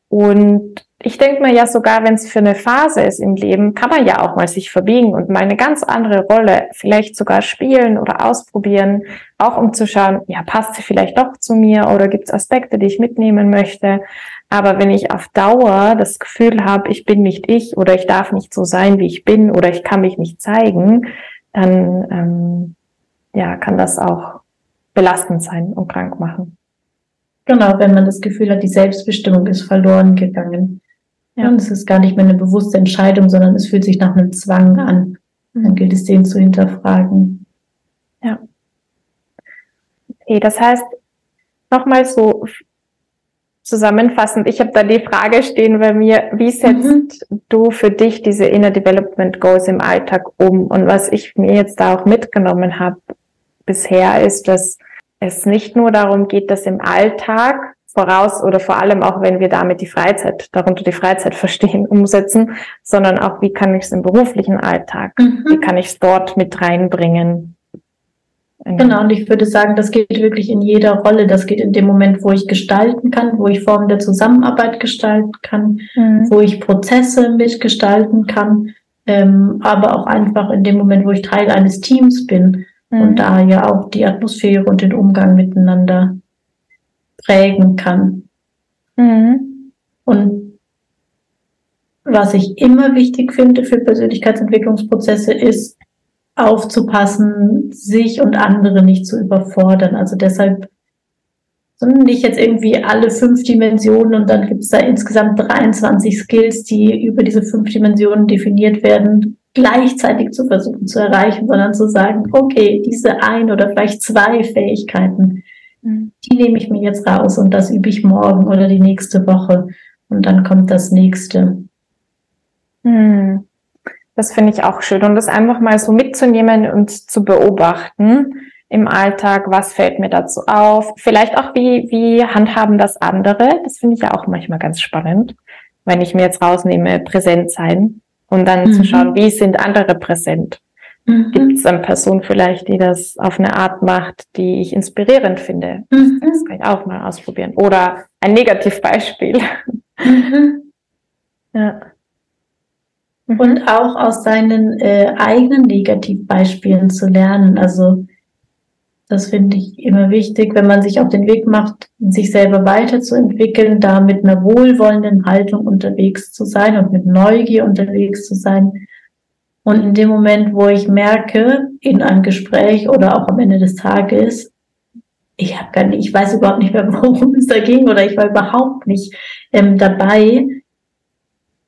Speaker 3: Und ich denke mir ja sogar, wenn es für eine Phase ist im Leben, kann man ja auch mal sich verbiegen und mal eine ganz andere Rolle vielleicht sogar spielen oder ausprobieren, auch um zu schauen, ja, passt sie vielleicht doch zu mir oder gibt es Aspekte, die ich mitnehmen möchte. Aber wenn ich auf Dauer das Gefühl habe, ich bin nicht ich oder ich darf nicht so sein, wie ich bin oder ich kann mich nicht zeigen, dann ähm, ja, kann das auch belastend sein und krank machen.
Speaker 1: Genau, wenn man das Gefühl hat, die Selbstbestimmung ist verloren gegangen. Ja, und es ist gar nicht mehr eine bewusste Entscheidung, sondern es fühlt sich nach einem Zwang an. Dann gilt es, den zu hinterfragen.
Speaker 3: Ja. Okay, das heißt, nochmal so zusammenfassend, ich habe da die Frage stehen bei mir, wie setzt mhm. du für dich diese Inner Development Goals im Alltag um? Und was ich mir jetzt da auch mitgenommen habe bisher ist, dass es nicht nur darum geht, dass im Alltag voraus oder vor allem auch, wenn wir damit die Freizeit, darunter die Freizeit verstehen, umsetzen, sondern auch, wie kann ich es im beruflichen Alltag, mhm. wie kann ich es dort mit reinbringen.
Speaker 1: Genau, und ich würde sagen, das geht wirklich in jeder Rolle. Das geht in dem Moment, wo ich gestalten kann, wo ich Formen der Zusammenarbeit gestalten kann, mhm. wo ich Prozesse mitgestalten kann, ähm, aber auch einfach in dem Moment, wo ich Teil eines Teams bin mhm. und da ja auch die Atmosphäre und den Umgang miteinander prägen kann. Mhm. Und was ich immer wichtig finde für Persönlichkeitsentwicklungsprozesse ist, aufzupassen, sich und andere nicht zu überfordern. Also deshalb sondern nicht jetzt irgendwie alle fünf Dimensionen und dann gibt es da insgesamt 23 Skills, die über diese fünf Dimensionen definiert werden, gleichzeitig zu versuchen zu erreichen, sondern zu sagen, okay, diese ein oder vielleicht zwei Fähigkeiten. Die nehme ich mir jetzt raus und das übe ich morgen oder die nächste Woche. Und dann kommt das nächste.
Speaker 3: Hm. Das finde ich auch schön. Und das einfach mal so mitzunehmen und zu beobachten im Alltag. Was fällt mir dazu auf? Vielleicht auch, wie, wie handhaben das andere? Das finde ich ja auch manchmal ganz spannend. Wenn ich mir jetzt rausnehme, präsent sein und dann mhm. zu schauen, wie sind andere präsent? Mhm. Gibt es eine Person vielleicht, die das auf eine Art macht, die ich inspirierend finde? Mhm. Das kann ich auch mal ausprobieren. Oder ein Negativbeispiel. Mhm.
Speaker 1: Ja. Mhm. Und auch aus seinen äh, eigenen Negativbeispielen zu lernen. Also das finde ich immer wichtig, wenn man sich auf den Weg macht, sich selber weiterzuentwickeln, da mit einer wohlwollenden Haltung unterwegs zu sein und mit Neugier unterwegs zu sein, und in dem Moment, wo ich merke, in einem Gespräch oder auch am Ende des Tages, ich habe gar nicht, ich weiß überhaupt nicht mehr, worum es da ging oder ich war überhaupt nicht ähm, dabei,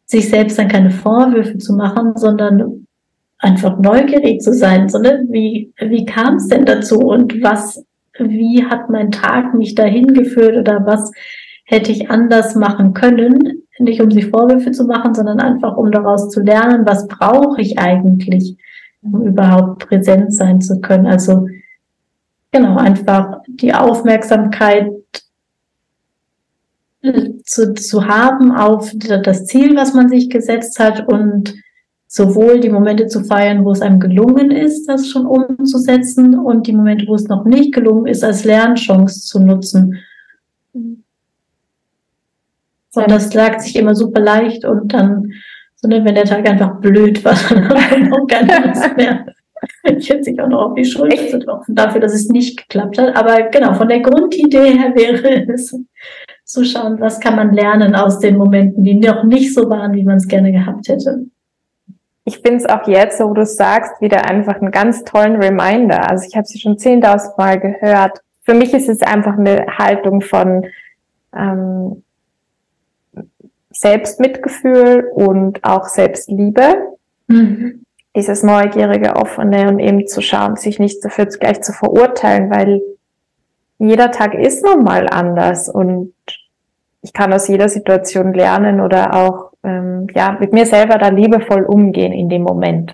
Speaker 1: sich selbst dann keine Vorwürfe zu machen, sondern einfach neugierig zu sein, sondern wie, wie kam es denn dazu und was, wie hat mein Tag mich dahin geführt oder was hätte ich anders machen können, nicht um sich Vorwürfe zu machen, sondern einfach um daraus zu lernen, was brauche ich eigentlich, um überhaupt präsent sein zu können. Also genau, einfach die Aufmerksamkeit zu, zu haben auf das Ziel, was man sich gesetzt hat und sowohl die Momente zu feiern, wo es einem gelungen ist, das schon umzusetzen und die Momente, wo es noch nicht gelungen ist, als Lernchance zu nutzen. Und das lag sich immer super leicht und dann, so, ne, wenn der Tag einfach blöd war, dann hat man auch keine Lust mehr. Ich hätte sich auch noch auf die Schulter zu tropfen dafür, dass es nicht geklappt hat. Aber genau, von der Grundidee her wäre es zu schauen, was kann man lernen aus den Momenten, die noch nicht so waren, wie man es gerne gehabt hätte.
Speaker 3: Ich finde es auch jetzt, so wo du sagst, wieder einfach einen ganz tollen Reminder. Also ich habe sie schon zehntausend Mal gehört. Für mich ist es einfach eine Haltung von ähm, Selbstmitgefühl und auch Selbstliebe. Mhm dieses neugierige, offene und eben zu schauen, sich nicht dafür gleich zu verurteilen, weil jeder Tag ist nun mal anders und ich kann aus jeder Situation lernen oder auch ähm, ja mit mir selber da liebevoll umgehen in dem Moment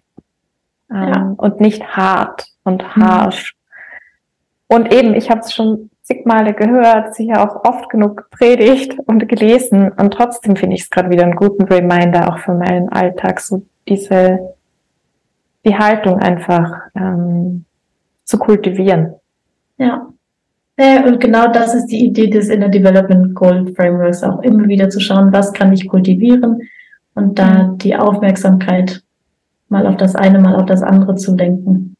Speaker 3: ähm, ja. und nicht hart und harsh. Mhm. Und eben, ich habe es schon zig Male gehört, sicher auch oft genug gepredigt und gelesen und trotzdem finde ich es gerade wieder einen guten Reminder auch für meinen Alltag, so diese die Haltung einfach ähm, zu kultivieren.
Speaker 1: Ja. ja. Und genau das ist die Idee des Inner Development Goal Frameworks, auch immer wieder zu schauen, was kann ich kultivieren und da mhm. die Aufmerksamkeit mal auf das eine, mal auf das andere zu lenken.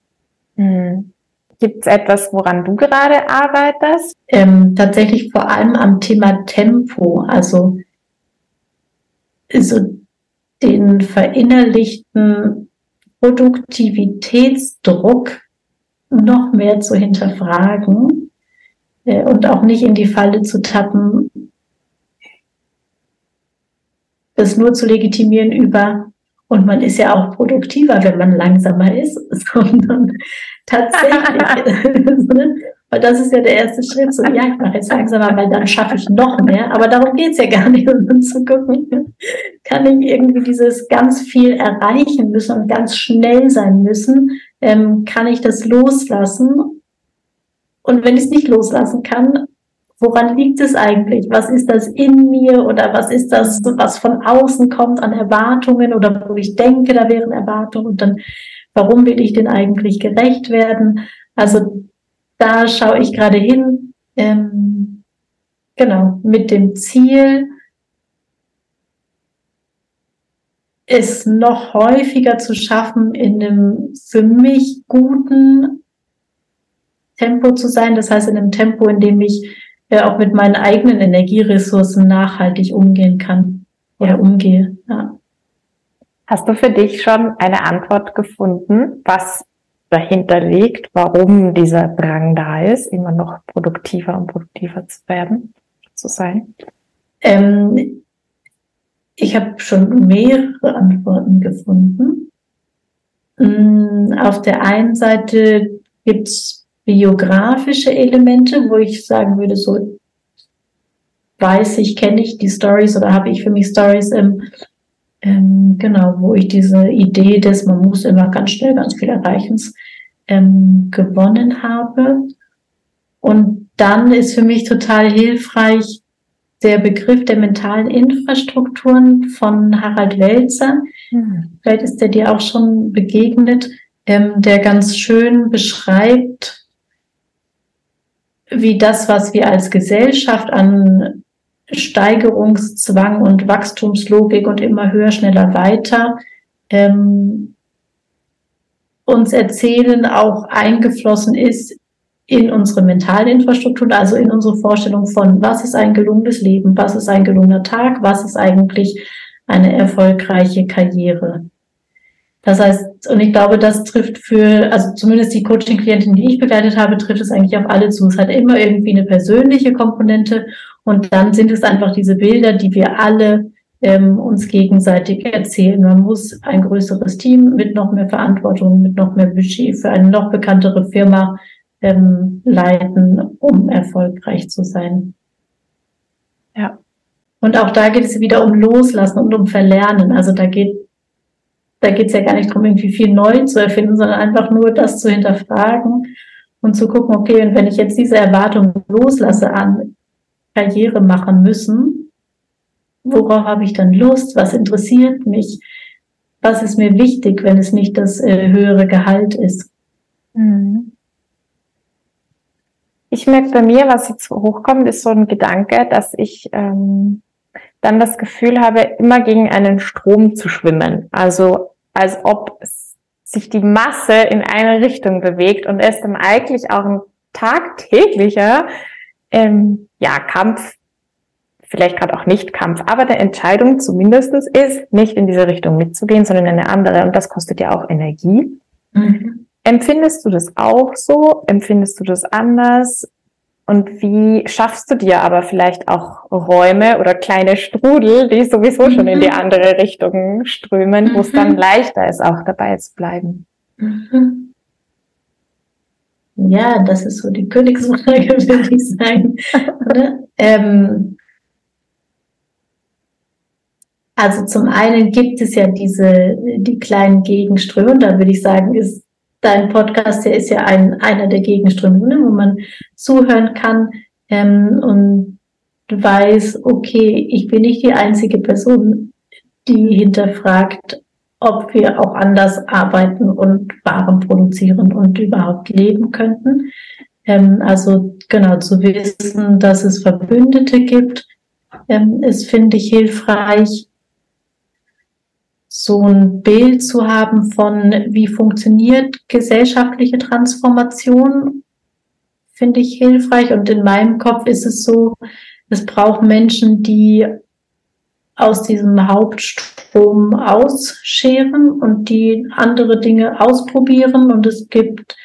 Speaker 3: Mhm. Gibt es etwas, woran du gerade arbeitest?
Speaker 1: Ähm, tatsächlich vor allem am Thema Tempo, also so den verinnerlichten Produktivitätsdruck noch mehr zu hinterfragen äh, und auch nicht in die Falle zu tappen, das nur zu legitimieren über, und man ist ja auch produktiver, wenn man langsamer ist, sondern tatsächlich, Weil das ist ja der erste Schritt, so, ja, ich mache jetzt langsamer, weil dann schaffe ich noch mehr. Aber darum geht's ja gar nicht, um zu gucken, kann ich irgendwie dieses ganz viel erreichen müssen und ganz schnell sein müssen, ähm, kann ich das loslassen? Und wenn ich es nicht loslassen kann, woran liegt es eigentlich? Was ist das in mir oder was ist das, was von außen kommt an Erwartungen oder wo ich denke, da wären Erwartungen und dann, warum will ich denn eigentlich gerecht werden? Also da schaue ich gerade hin, ähm, genau, mit dem Ziel, es noch häufiger zu schaffen, in einem für mich guten Tempo zu sein. Das heißt, in einem Tempo, in dem ich ja auch mit meinen eigenen Energieressourcen nachhaltig umgehen kann oder ja. umgehe. Ja.
Speaker 3: Hast du für dich schon eine Antwort gefunden, was dahinter liegt, warum dieser Drang da ist, immer noch produktiver und produktiver zu werden, zu sein?
Speaker 1: Ähm, ich habe schon mehrere Antworten gefunden. Mm, auf der einen Seite gibt's biografische Elemente, wo ich sagen würde, so weiß ich, kenne ich die Stories oder habe ich für mich Stories im ähm, genau, wo ich diese Idee des, man muss immer ganz schnell ganz viel erreichen, ähm, gewonnen habe. Und dann ist für mich total hilfreich der Begriff der mentalen Infrastrukturen von Harald Welzer. Mhm. Vielleicht ist der dir auch schon begegnet, ähm, der ganz schön beschreibt, wie das, was wir als Gesellschaft an Steigerungszwang und Wachstumslogik und immer höher, schneller, weiter ähm, uns erzählen, auch eingeflossen ist in unsere mentale Infrastruktur, also in unsere Vorstellung von, was ist ein gelungenes Leben, was ist ein gelungener Tag, was ist eigentlich eine erfolgreiche Karriere. Das heißt, und ich glaube, das trifft für, also zumindest die Coaching-Klientin, die ich begleitet habe, trifft es eigentlich auf alle zu. Es hat immer irgendwie eine persönliche Komponente und dann sind es einfach diese Bilder, die wir alle ähm, uns gegenseitig erzählen. Man muss ein größeres Team mit noch mehr Verantwortung, mit noch mehr Budget für eine noch bekanntere Firma ähm, leiten, um erfolgreich zu sein. Ja. Und auch da geht es wieder um Loslassen und um Verlernen. Also da geht da geht es ja gar nicht darum, irgendwie viel neu zu erfinden, sondern einfach nur das zu hinterfragen und zu gucken, okay, und wenn ich jetzt diese Erwartung loslasse an Karriere machen müssen. Worauf habe ich dann Lust? Was interessiert mich? was ist mir wichtig, wenn es nicht das äh, höhere Gehalt ist. Mhm.
Speaker 3: Ich merke bei mir, was jetzt hochkommt, ist so ein Gedanke, dass ich ähm, dann das Gefühl habe, immer gegen einen Strom zu schwimmen. Also als ob sich die Masse in eine Richtung bewegt und es dann eigentlich auch ein tagtäglicher ähm, ja, Kampf, vielleicht gerade auch nicht Kampf, aber der Entscheidung zumindestens ist, nicht in diese Richtung mitzugehen, sondern in eine andere. Und das kostet ja auch Energie. Mhm. Empfindest du das auch so? Empfindest du das anders? Und wie schaffst du dir aber vielleicht auch Räume oder kleine Strudel, die sowieso mhm. schon in die mhm. andere Richtung strömen, mhm. wo es dann mhm. leichter ist, auch dabei zu bleiben? Mhm.
Speaker 1: Ja, das ist so die Königsfrage, würde ich sagen. ähm, also zum einen gibt es ja diese, die kleinen Gegenströme, und da würde ich sagen, ist dein Podcast, der ist ja ein, einer der Gegenströme, wo man zuhören kann ähm, und weiß, okay, ich bin nicht die einzige Person, die hinterfragt, ob wir auch anders arbeiten und Waren produzieren und überhaupt leben könnten. Ähm, also genau zu wissen, dass es Verbündete gibt, ähm, ist, finde ich, hilfreich so ein Bild zu haben von, wie funktioniert gesellschaftliche Transformation, finde ich hilfreich. Und in meinem Kopf ist es so, es braucht Menschen, die aus diesem Hauptstrom ausscheren und die andere Dinge ausprobieren. Und es gibt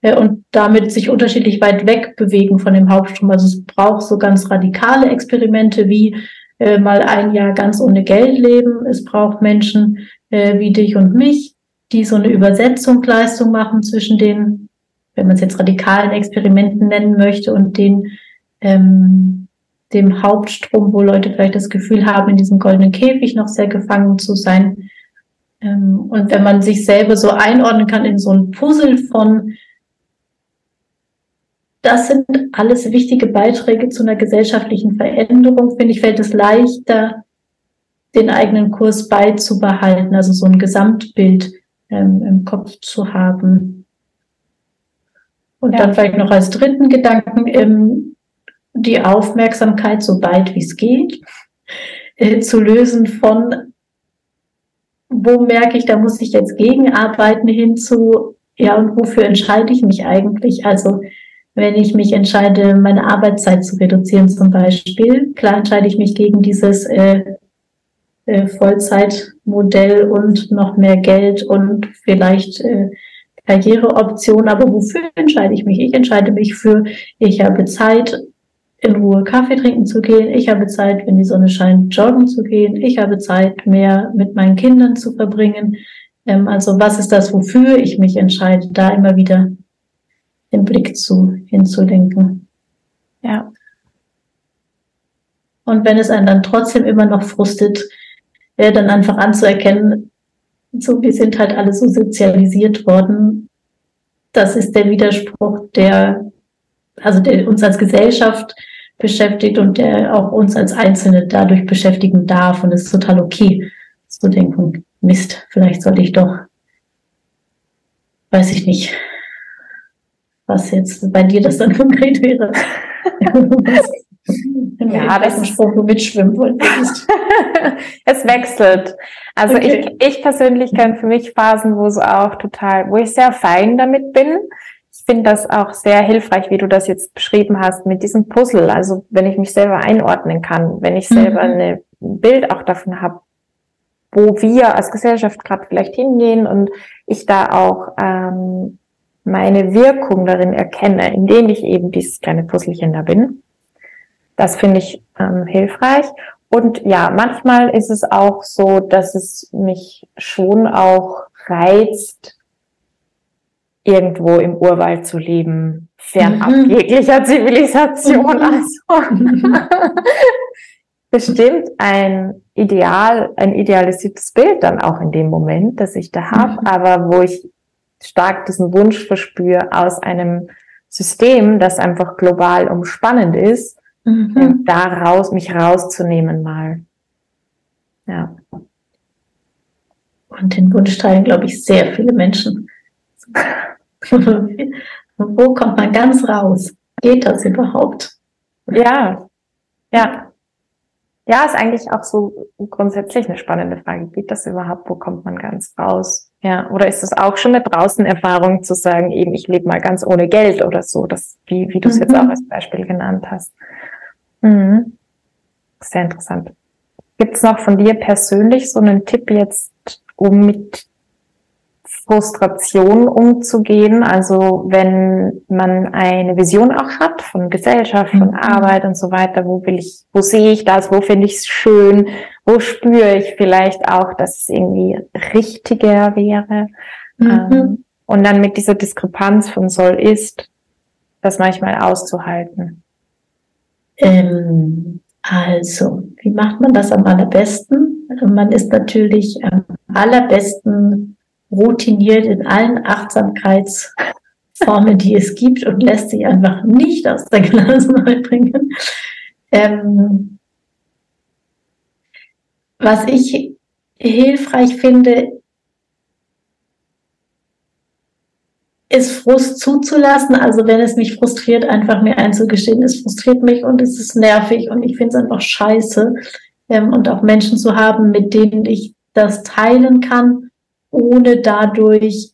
Speaker 1: äh, und damit sich unterschiedlich weit weg bewegen von dem Hauptstrom. Also es braucht so ganz radikale Experimente wie äh, mal ein Jahr ganz ohne Geld leben. Es braucht Menschen äh, wie dich und mich, die so eine Übersetzungsleistung machen zwischen den, wenn man es jetzt radikalen Experimenten nennen möchte, und den ähm, dem Hauptstrom, wo Leute vielleicht das Gefühl haben, in diesem goldenen Käfig noch sehr gefangen zu sein. Ähm, und wenn man sich selber so einordnen kann in so ein Puzzle von das sind alles wichtige Beiträge zu einer gesellschaftlichen Veränderung. Finde ich, fällt es leichter, den eigenen Kurs beizubehalten, also so ein Gesamtbild ähm, im Kopf zu haben. Und ja. dann vielleicht noch als dritten Gedanken ähm, die Aufmerksamkeit, so weit wie es geht, äh, zu lösen von, wo merke ich, da muss ich jetzt gegenarbeiten hinzu, ja, und wofür entscheide ich mich eigentlich? Also wenn ich mich entscheide, meine Arbeitszeit zu reduzieren zum Beispiel. Klar entscheide ich mich gegen dieses äh, äh, Vollzeitmodell und noch mehr Geld und vielleicht äh, Karriereoption, aber wofür entscheide ich mich? Ich entscheide mich für, ich habe Zeit, in Ruhe Kaffee trinken zu gehen. Ich habe Zeit, wenn die Sonne scheint, joggen zu gehen. Ich habe Zeit, mehr mit meinen Kindern zu verbringen. Ähm, also was ist das, wofür ich mich entscheide, da immer wieder den Blick zu hinzulenken. Ja. Und wenn es einen dann trotzdem immer noch frustet, wäre dann einfach anzuerkennen, so wir sind halt alle so sozialisiert worden. Das ist der Widerspruch, der also der uns als Gesellschaft beschäftigt und der auch uns als Einzelne dadurch beschäftigen darf. Und es ist total okay zu denken, Mist, vielleicht sollte ich doch, weiß ich nicht, was jetzt bei dir das dann konkret wäre.
Speaker 3: ja, das ist Spruch du mitschwimmen wolltest. es wechselt. Also okay. ich, ich persönlich kenne für mich Phasen, wo es auch total, wo ich sehr fein damit bin. Ich finde das auch sehr hilfreich, wie du das jetzt beschrieben hast, mit diesem Puzzle. Also wenn ich mich selber einordnen kann, wenn ich selber mhm. ein Bild auch davon habe, wo wir als Gesellschaft gerade vielleicht hingehen und ich da auch ähm, meine Wirkung darin erkenne, indem ich eben dieses kleine Puzzlechen da bin. Das finde ich ähm, hilfreich. Und ja, manchmal ist es auch so, dass es mich schon auch reizt, irgendwo im Urwald zu leben, fernab mhm. jeglicher Zivilisation. Mhm. Also bestimmt ein Ideal, ein idealisiertes Bild dann auch in dem Moment, das ich da habe, mhm. aber wo ich stark diesen Wunsch verspüre aus einem System, das einfach global umspannend ist, mhm. da raus, mich rauszunehmen mal. Ja.
Speaker 1: Und den Wunsch teilen, glaube ich, sehr viele Menschen. Wo kommt man ganz raus? Geht das überhaupt?
Speaker 3: Ja, ja. Ja, ist eigentlich auch so grundsätzlich eine spannende Frage. Geht das überhaupt? Wo kommt man ganz raus? Ja, oder ist es auch schon eine Draußenerfahrung zu sagen, eben ich lebe mal ganz ohne Geld oder so, das, wie, wie du es mhm. jetzt auch als Beispiel genannt hast. Mhm. Sehr interessant. Gibt es noch von dir persönlich so einen Tipp jetzt, um mit Frustration umzugehen? Also wenn man eine Vision auch hat von Gesellschaft, von mhm. Arbeit und so weiter, wo will ich, wo sehe ich das, wo finde ich es schön, wo spüre ich vielleicht auch, dass es irgendwie richtiger wäre? Mhm. Ähm, und dann mit dieser Diskrepanz von soll ist, das manchmal auszuhalten.
Speaker 1: Ähm, also, wie macht man das am allerbesten? Man ist natürlich am allerbesten routiniert in allen Achtsamkeitsformen, die es gibt und lässt sich einfach nicht aus der Glasneu bringen. Ähm, was ich hilfreich finde, ist Frust zuzulassen. Also wenn es mich frustriert, einfach mir einzugestehen, es frustriert mich und es ist nervig und ich finde es einfach scheiße. Ähm, und auch Menschen zu haben, mit denen ich das teilen kann, ohne dadurch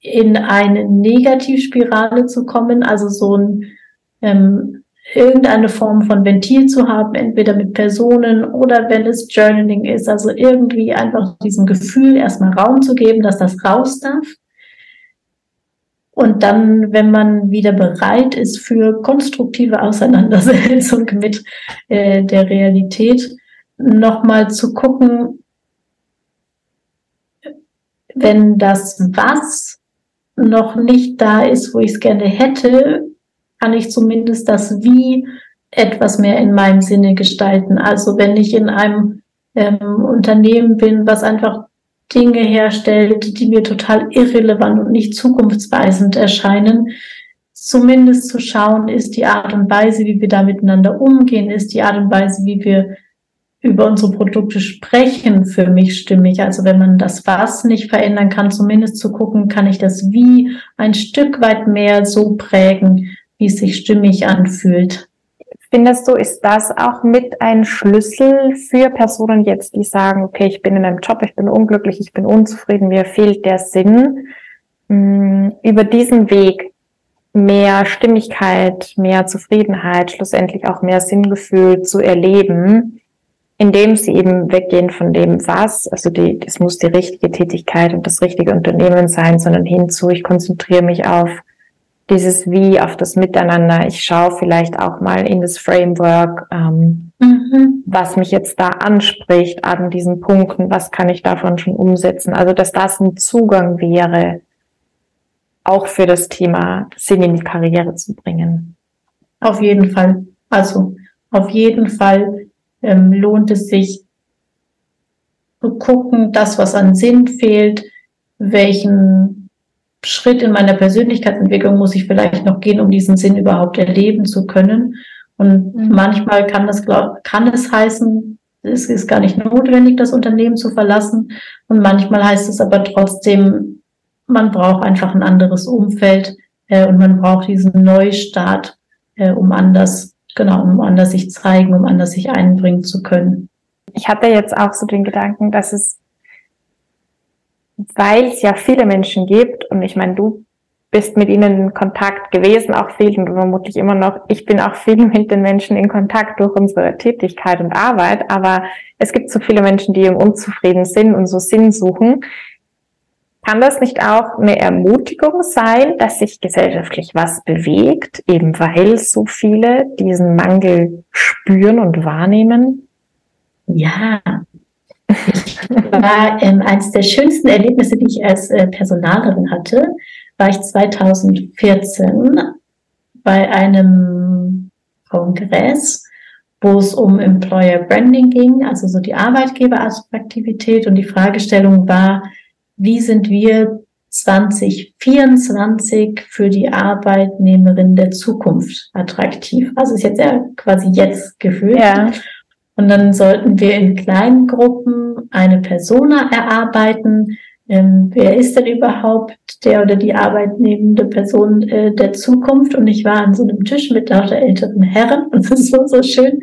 Speaker 1: in eine Negativspirale zu kommen. Also so ein ähm, irgendeine Form von Ventil zu haben, entweder mit Personen oder wenn es Journaling ist. Also irgendwie einfach diesem Gefühl erstmal Raum zu geben, dass das raus darf und dann, wenn man wieder bereit ist für konstruktive Auseinandersetzung mit äh, der Realität, nochmal zu gucken, wenn das Was noch nicht da ist, wo ich es gerne hätte, kann ich zumindest das Wie etwas mehr in meinem Sinne gestalten. Also wenn ich in einem ähm, Unternehmen bin, was einfach Dinge herstellt, die mir total irrelevant und nicht zukunftsweisend erscheinen. Zumindest zu schauen, ist die Art und Weise, wie wir da miteinander umgehen, ist die Art und Weise, wie wir über unsere Produkte sprechen, für mich stimmig. Also wenn man das Was nicht verändern kann, zumindest zu gucken, kann ich das Wie ein Stück weit mehr so prägen, wie es sich stimmig anfühlt.
Speaker 3: Findest du, ist das auch mit ein Schlüssel für Personen jetzt, die sagen, okay, ich bin in einem Job, ich bin unglücklich, ich bin unzufrieden, mir fehlt der Sinn, mm, über diesen Weg mehr Stimmigkeit, mehr Zufriedenheit, schlussendlich auch mehr Sinngefühl zu erleben, indem sie eben weggehen von dem was, also die, das muss die richtige Tätigkeit und das richtige Unternehmen sein, sondern hinzu, ich konzentriere mich auf dieses Wie auf das Miteinander. Ich schaue vielleicht auch mal in das Framework, ähm, mhm. was mich jetzt da anspricht an diesen Punkten, was kann ich davon schon umsetzen. Also dass das ein Zugang wäre, auch für das Thema Sinn in die Karriere zu bringen.
Speaker 1: Auf jeden Fall. Also auf jeden Fall ähm, lohnt es sich zu gucken, das, was an Sinn fehlt, welchen Schritt in meiner Persönlichkeitsentwicklung muss ich vielleicht noch gehen, um diesen Sinn überhaupt erleben zu können. Und mhm. manchmal kann das, glaub, kann es heißen, es ist gar nicht notwendig, das Unternehmen zu verlassen. Und manchmal heißt es aber trotzdem, man braucht einfach ein anderes Umfeld äh, und man braucht diesen Neustart, äh, um anders, genau, um anders sich zeigen, um anders sich einbringen zu können.
Speaker 3: Ich hatte jetzt auch so den Gedanken, dass es weil es ja viele Menschen gibt und ich meine, du bist mit ihnen in Kontakt gewesen, auch viel und vermutlich immer noch. Ich bin auch viel mit den Menschen in Kontakt durch unsere Tätigkeit und Arbeit, aber es gibt so viele Menschen, die im Unzufrieden sind und so Sinn suchen. Kann das nicht auch eine Ermutigung sein, dass sich gesellschaftlich was bewegt, eben weil so viele diesen Mangel spüren und wahrnehmen?
Speaker 1: Ja, war ähm, eines der schönsten Erlebnisse, die ich als äh, Personalerin hatte, war ich 2014 bei einem Kongress, wo es um Employer Branding ging, also so die Arbeitgeberattraktivität und die Fragestellung war, wie sind wir 2024 für die Arbeitnehmerin der Zukunft attraktiv? Also ist jetzt ja quasi jetzt gefühlt. Ja. Und dann sollten wir in kleinen Gruppen eine Persona erarbeiten. Ähm, wer ist denn überhaupt der oder die arbeitnehmende Person äh, der Zukunft? Und ich war an so einem Tisch mit lauter älteren Herren und das war so schön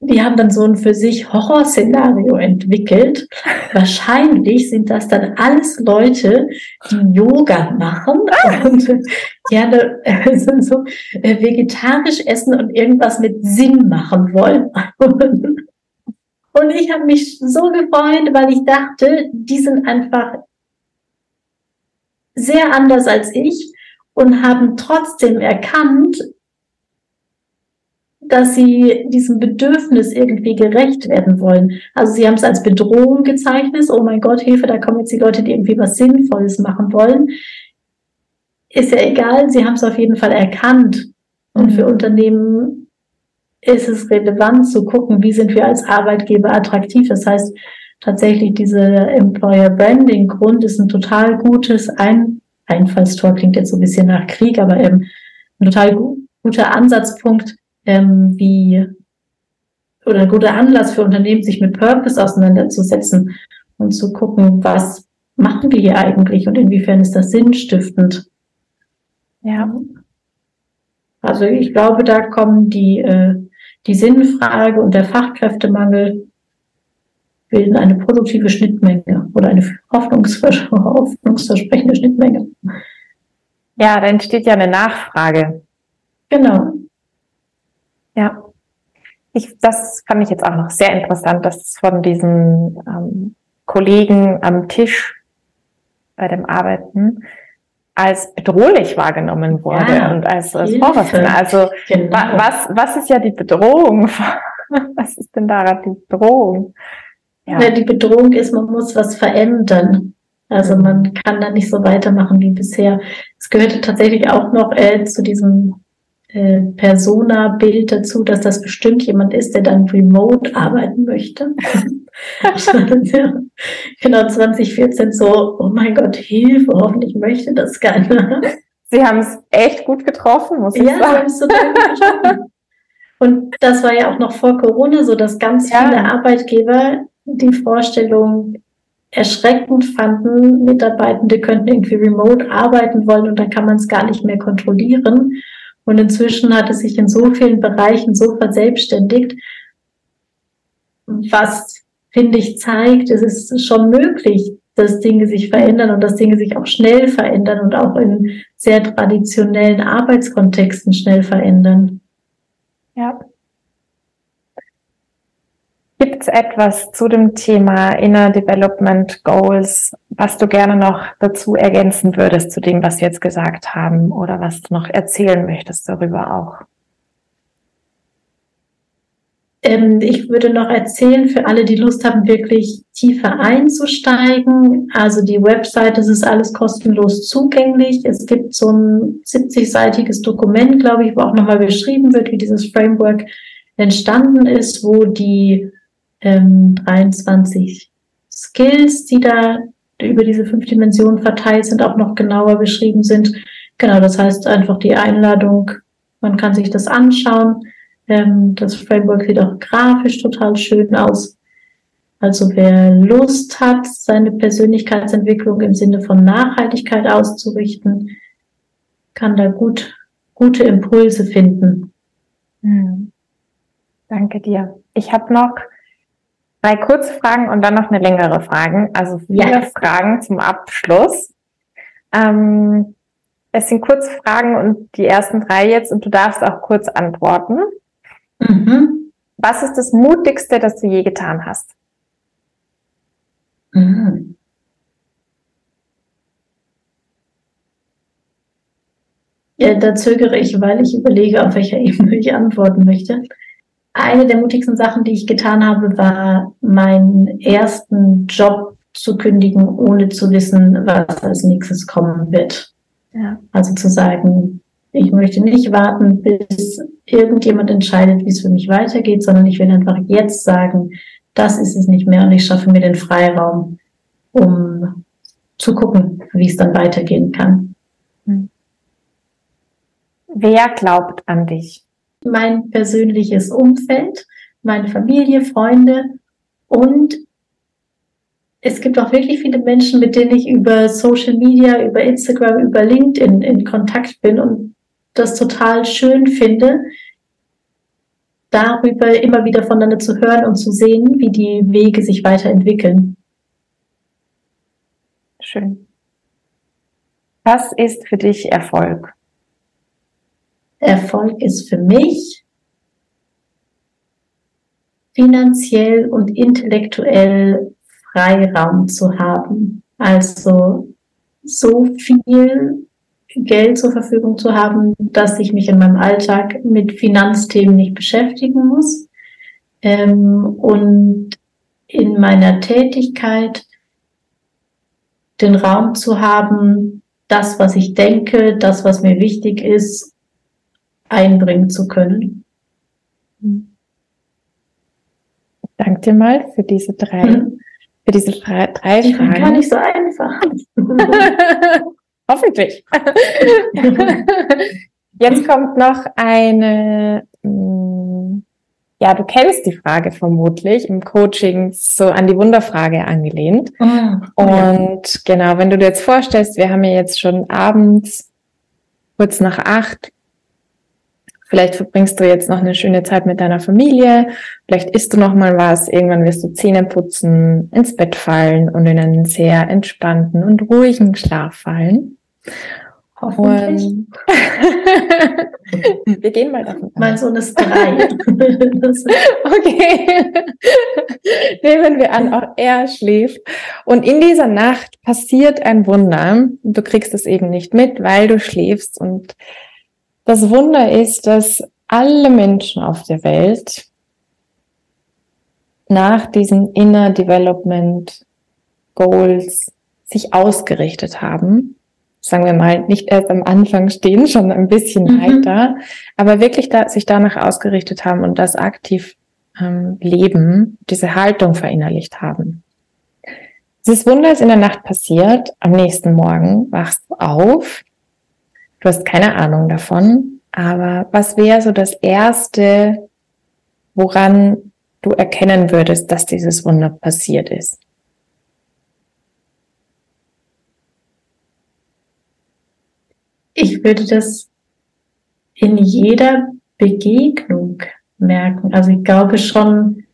Speaker 1: die haben dann so ein für sich Horrorszenario entwickelt. Wahrscheinlich sind das dann alles Leute, die Yoga machen und gerne äh, so äh, vegetarisch essen und irgendwas mit Sinn machen wollen. Und ich habe mich so gefreut, weil ich dachte, die sind einfach sehr anders als ich und haben trotzdem erkannt, dass sie diesem Bedürfnis irgendwie gerecht werden wollen. Also sie haben es als Bedrohung gezeichnet. Oh mein Gott, Hilfe, da kommen jetzt die Leute, die irgendwie was Sinnvolles machen wollen. Ist ja egal, sie haben es auf jeden Fall erkannt. Und für Unternehmen ist es relevant zu gucken, wie sind wir als Arbeitgeber attraktiv. Das heißt, tatsächlich diese Employer Branding Grund ist ein total gutes ein Einfallstor, klingt jetzt so ein bisschen nach Krieg, aber eben ein total guter Ansatzpunkt, ähm, wie oder ein guter Anlass für Unternehmen, sich mit Purpose auseinanderzusetzen und zu gucken, was machen wir hier eigentlich und inwiefern ist das sinnstiftend. Ja. Also ich glaube, da kommen die, äh, die Sinnfrage und der Fachkräftemangel bilden eine produktive Schnittmenge oder eine hoffnungsvers hoffnungsversprechende Schnittmenge.
Speaker 3: Ja, da entsteht ja eine Nachfrage.
Speaker 1: Genau.
Speaker 3: Ja. Ich, das fand ich jetzt auch noch sehr interessant, dass von diesen ähm, Kollegen am Tisch bei dem Arbeiten als bedrohlich wahrgenommen wurde ja, und als, als Horrorfilm. Also genau. was, was ist ja die Bedrohung? was ist denn daran die Bedrohung?
Speaker 1: Ja. ja. die Bedrohung ist, man muss was verändern. Also man kann da nicht so weitermachen wie bisher. Es gehörte tatsächlich auch noch äh, zu diesem äh, Persona-Bild dazu, dass das bestimmt jemand ist, der dann remote arbeiten möchte. genau 2014 so, oh mein Gott, Hilfe, hoffentlich möchte das keiner.
Speaker 3: Sie haben es echt gut getroffen, muss ich ja, sagen. Sie
Speaker 1: total Und das war ja auch noch vor Corona so, dass ganz ja. viele Arbeitgeber die Vorstellung erschreckend fanden, Mitarbeitende könnten irgendwie remote arbeiten wollen und dann kann man es gar nicht mehr kontrollieren. Und inzwischen hat es sich in so vielen Bereichen so verselbstständigt, was, finde ich, zeigt, es ist schon möglich, dass Dinge sich verändern und dass Dinge sich auch schnell verändern und auch in sehr traditionellen Arbeitskontexten schnell verändern.
Speaker 3: Ja. Gibt es etwas zu dem Thema Inner Development Goals, was du gerne noch dazu ergänzen würdest zu dem, was wir jetzt gesagt haben oder was du noch erzählen möchtest darüber auch?
Speaker 1: Ähm, ich würde noch erzählen, für alle, die Lust haben, wirklich tiefer einzusteigen. Also die Website, das ist alles kostenlos zugänglich. Es gibt so ein 70-seitiges Dokument, glaube ich, wo auch nochmal beschrieben wird, wie dieses Framework entstanden ist, wo die ähm, 23 Skills, die da über diese fünf Dimensionen verteilt sind, auch noch genauer beschrieben sind. Genau, das heißt einfach die Einladung, man kann sich das anschauen. Ähm, das Framework sieht auch grafisch total schön aus. Also wer Lust hat, seine Persönlichkeitsentwicklung im Sinne von Nachhaltigkeit auszurichten, kann da gut, gute Impulse finden.
Speaker 3: Hm. Danke dir. Ich habe noch Drei kurze Fragen und dann noch eine längere Frage. Also viele ja. Fragen zum Abschluss. Ähm, es sind kurze Fragen und die ersten drei jetzt und du darfst auch kurz antworten. Mhm. Was ist das Mutigste, das du je getan hast? Mhm.
Speaker 1: Ja, da zögere ich, weil ich überlege, auf welcher Ebene ich antworten möchte. Eine der mutigsten Sachen, die ich getan habe, war, meinen ersten Job zu kündigen, ohne zu wissen, was als nächstes kommen wird. Ja. Also zu sagen, ich möchte nicht warten, bis irgendjemand entscheidet, wie es für mich weitergeht, sondern ich will einfach jetzt sagen, das ist es nicht mehr und ich schaffe mir den Freiraum, um zu gucken, wie es dann weitergehen kann. Hm.
Speaker 3: Wer glaubt an dich?
Speaker 1: Mein persönliches Umfeld, meine Familie, Freunde und es gibt auch wirklich viele Menschen, mit denen ich über Social Media, über Instagram, über LinkedIn in Kontakt bin und das total schön finde, darüber immer wieder voneinander zu hören und zu sehen, wie die Wege sich weiterentwickeln.
Speaker 3: Schön. Was ist für dich Erfolg?
Speaker 1: Erfolg ist für mich finanziell und intellektuell Freiraum zu haben. Also so viel Geld zur Verfügung zu haben, dass ich mich in meinem Alltag mit Finanzthemen nicht beschäftigen muss. Ähm, und in meiner Tätigkeit den Raum zu haben, das, was ich denke, das, was mir wichtig ist, einbringen zu können.
Speaker 3: Danke dir mal für diese drei, mhm. für diese drei,
Speaker 1: Die Fragen. Gar nicht so einfach.
Speaker 3: Hoffentlich. Jetzt kommt noch eine, mm, ja, du kennst die Frage vermutlich im Coaching so an die Wunderfrage angelehnt. Oh, Und genau, wenn du dir jetzt vorstellst, wir haben ja jetzt schon abends kurz nach acht Vielleicht verbringst du jetzt noch eine schöne Zeit mit deiner Familie. Vielleicht isst du noch mal was. Irgendwann wirst du Zähne putzen, ins Bett fallen und in einen sehr entspannten und ruhigen Schlaf fallen.
Speaker 1: Hoffentlich.
Speaker 3: wir gehen mal davon.
Speaker 1: Mein Sohn ist drei.
Speaker 3: okay. Nehmen wir an, auch er schläft. Und in dieser Nacht passiert ein Wunder. Du kriegst es eben nicht mit, weil du schläfst und das Wunder ist, dass alle Menschen auf der Welt nach diesen Inner Development Goals sich ausgerichtet haben. Sagen wir mal, nicht erst am Anfang stehen, schon ein bisschen mhm. weiter, aber wirklich da, sich danach ausgerichtet haben und das aktiv ähm, leben, diese Haltung verinnerlicht haben. Dieses Wunder ist in der Nacht passiert. Am nächsten Morgen wachst du auf Du hast keine Ahnung davon, aber was wäre so das Erste, woran du erkennen würdest, dass dieses Wunder passiert ist?
Speaker 1: Ich würde das in jeder Begegnung merken. Also ich glaube schon,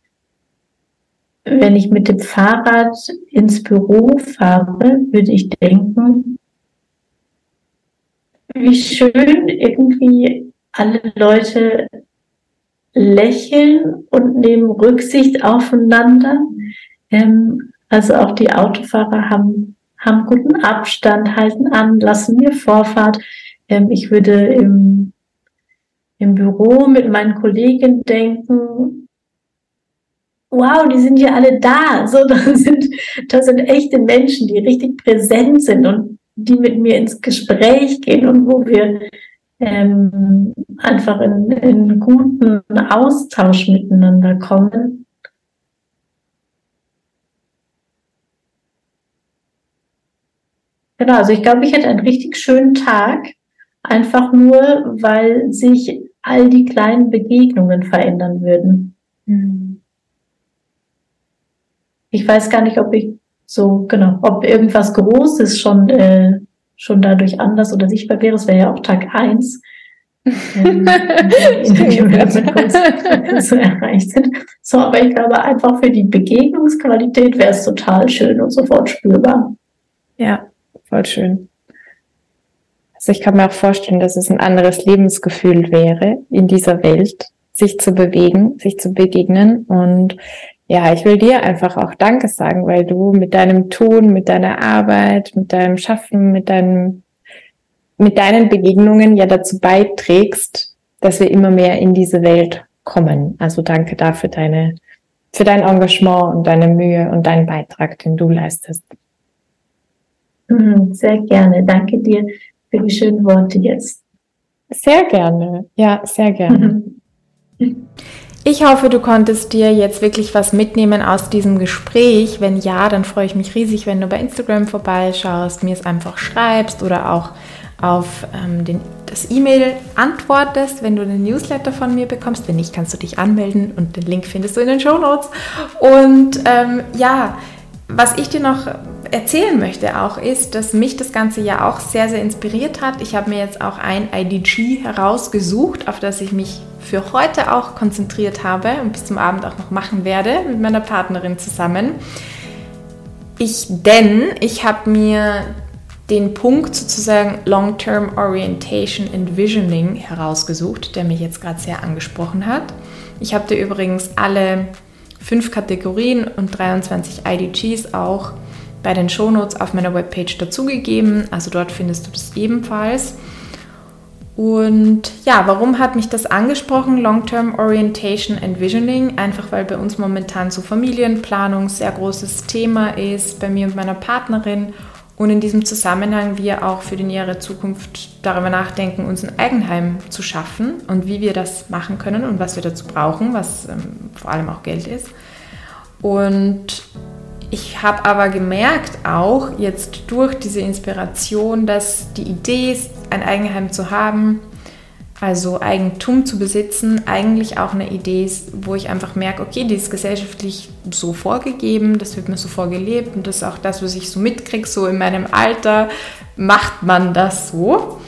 Speaker 1: wenn ich mit dem Fahrrad ins Büro fahre, würde ich denken, wie schön irgendwie alle Leute lächeln und nehmen Rücksicht aufeinander. Ähm, also auch die Autofahrer haben, haben guten Abstand, halten an, lassen mir Vorfahrt. Ähm, ich würde im, im Büro mit meinen Kollegen denken, wow, die sind ja alle da. So, das sind, das sind echte Menschen, die richtig präsent sind und die mit mir ins Gespräch gehen und wo wir ähm, einfach in, in guten Austausch miteinander kommen. Genau, also ich glaube, ich hätte einen richtig schönen Tag, einfach nur, weil sich all die kleinen Begegnungen verändern würden. Mhm. Ich weiß gar nicht, ob ich so, genau. Ob irgendwas Großes schon, äh, schon dadurch anders oder sichtbar wäre, es wäre ja auch Tag eins. ähm, so erreicht sind. So, aber ich glaube einfach für die Begegnungsqualität wäre es total schön und sofort spürbar.
Speaker 3: Ja, voll schön. Also ich kann mir auch vorstellen, dass es ein anderes Lebensgefühl wäre, in dieser Welt sich zu bewegen, sich zu begegnen und ja, ich will dir einfach auch Danke sagen, weil du mit deinem Tun, mit deiner Arbeit, mit deinem Schaffen, mit deinem, mit deinen Begegnungen ja dazu beiträgst, dass wir immer mehr in diese Welt kommen. Also danke dafür deine, für dein Engagement und deine Mühe und deinen Beitrag, den du leistest.
Speaker 1: Mhm, sehr gerne. Danke dir für die schönen Worte jetzt.
Speaker 3: Sehr gerne. Ja, sehr gerne.
Speaker 2: Ich hoffe, du konntest dir jetzt wirklich was mitnehmen aus diesem Gespräch. Wenn ja, dann freue ich mich riesig, wenn du bei Instagram vorbeischaust, mir es einfach schreibst oder auch auf ähm, den, das E-Mail antwortest, wenn du den Newsletter von mir bekommst. Wenn nicht, kannst du dich anmelden und den Link findest du in den Show Notes. Und ähm, ja, was ich dir noch erzählen möchte auch ist, dass mich das Ganze ja auch sehr, sehr inspiriert hat. Ich habe mir jetzt auch ein IDG herausgesucht, auf das ich mich für heute auch konzentriert habe und bis zum Abend auch noch machen werde mit meiner Partnerin zusammen. Ich, denn ich habe mir den Punkt sozusagen Long-Term Orientation and Visioning herausgesucht, der mich jetzt gerade sehr angesprochen hat. Ich habe dir übrigens alle fünf Kategorien und 23 IDGs auch bei den Shownotes auf meiner Webpage dazugegeben. Also dort findest du das ebenfalls. Und ja, warum hat mich das angesprochen? Long-Term Orientation and Visioning. Einfach weil bei uns momentan so Familienplanung sehr großes Thema ist, bei mir und meiner Partnerin. Und in diesem Zusammenhang wir auch für die nähere Zukunft darüber nachdenken, uns ein Eigenheim zu schaffen und wie wir das machen können und was wir dazu brauchen, was ähm, vor allem auch Geld ist. Und ich habe aber gemerkt auch jetzt durch diese Inspiration, dass die Idee ein Eigenheim zu haben, also Eigentum zu besitzen, eigentlich auch eine Idee ist, wo ich einfach merke, okay, die ist gesellschaftlich so vorgegeben, das wird mir so vorgelebt und das ist auch das, was ich so mitkriege, so in meinem Alter macht man das so.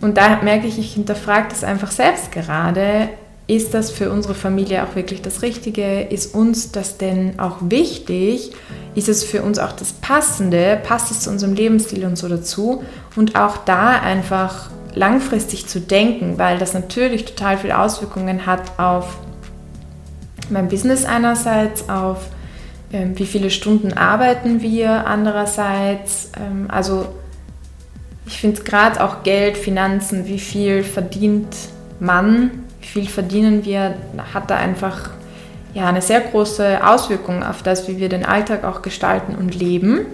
Speaker 2: Und da merke ich, ich hinterfrage das einfach selbst gerade, ist das für unsere Familie auch wirklich das Richtige? Ist uns das denn auch wichtig? Ist es für uns auch das Passende? Passt es zu unserem Lebensstil und so dazu? Und auch da einfach langfristig zu denken, weil das natürlich total viele Auswirkungen hat auf mein Business einerseits, auf ähm, wie viele Stunden arbeiten wir andererseits. Ähm, also ich finde gerade auch Geld, Finanzen, wie viel verdient man wie viel verdienen wir, hat da einfach ja, eine sehr große Auswirkung auf das, wie wir den Alltag auch gestalten und leben.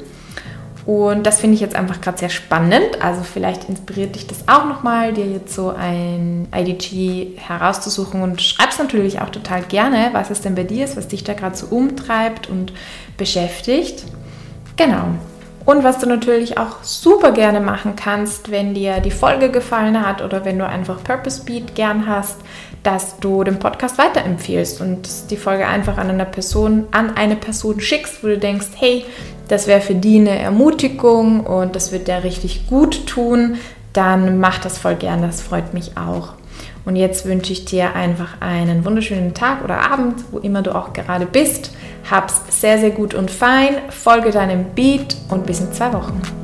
Speaker 2: Und das finde ich jetzt einfach gerade sehr spannend. Also vielleicht inspiriert dich das auch nochmal, dir jetzt so ein IDG herauszusuchen und schreibst natürlich auch total gerne, was es denn bei dir ist, was dich da gerade so umtreibt und beschäftigt. Genau. Und was du natürlich auch super gerne machen kannst, wenn dir die Folge gefallen hat oder wenn du einfach Purpose Beat gern hast, dass du den Podcast weiterempfehlst und die Folge einfach an eine Person, an eine Person schickst, wo du denkst, hey, das wäre für die eine Ermutigung und das wird der richtig gut tun, dann mach das voll gern, das freut mich auch. Und jetzt wünsche ich dir einfach einen wunderschönen Tag oder Abend, wo immer du auch gerade bist. Hab's sehr, sehr gut und fein, folge deinem Beat und bis in zwei Wochen.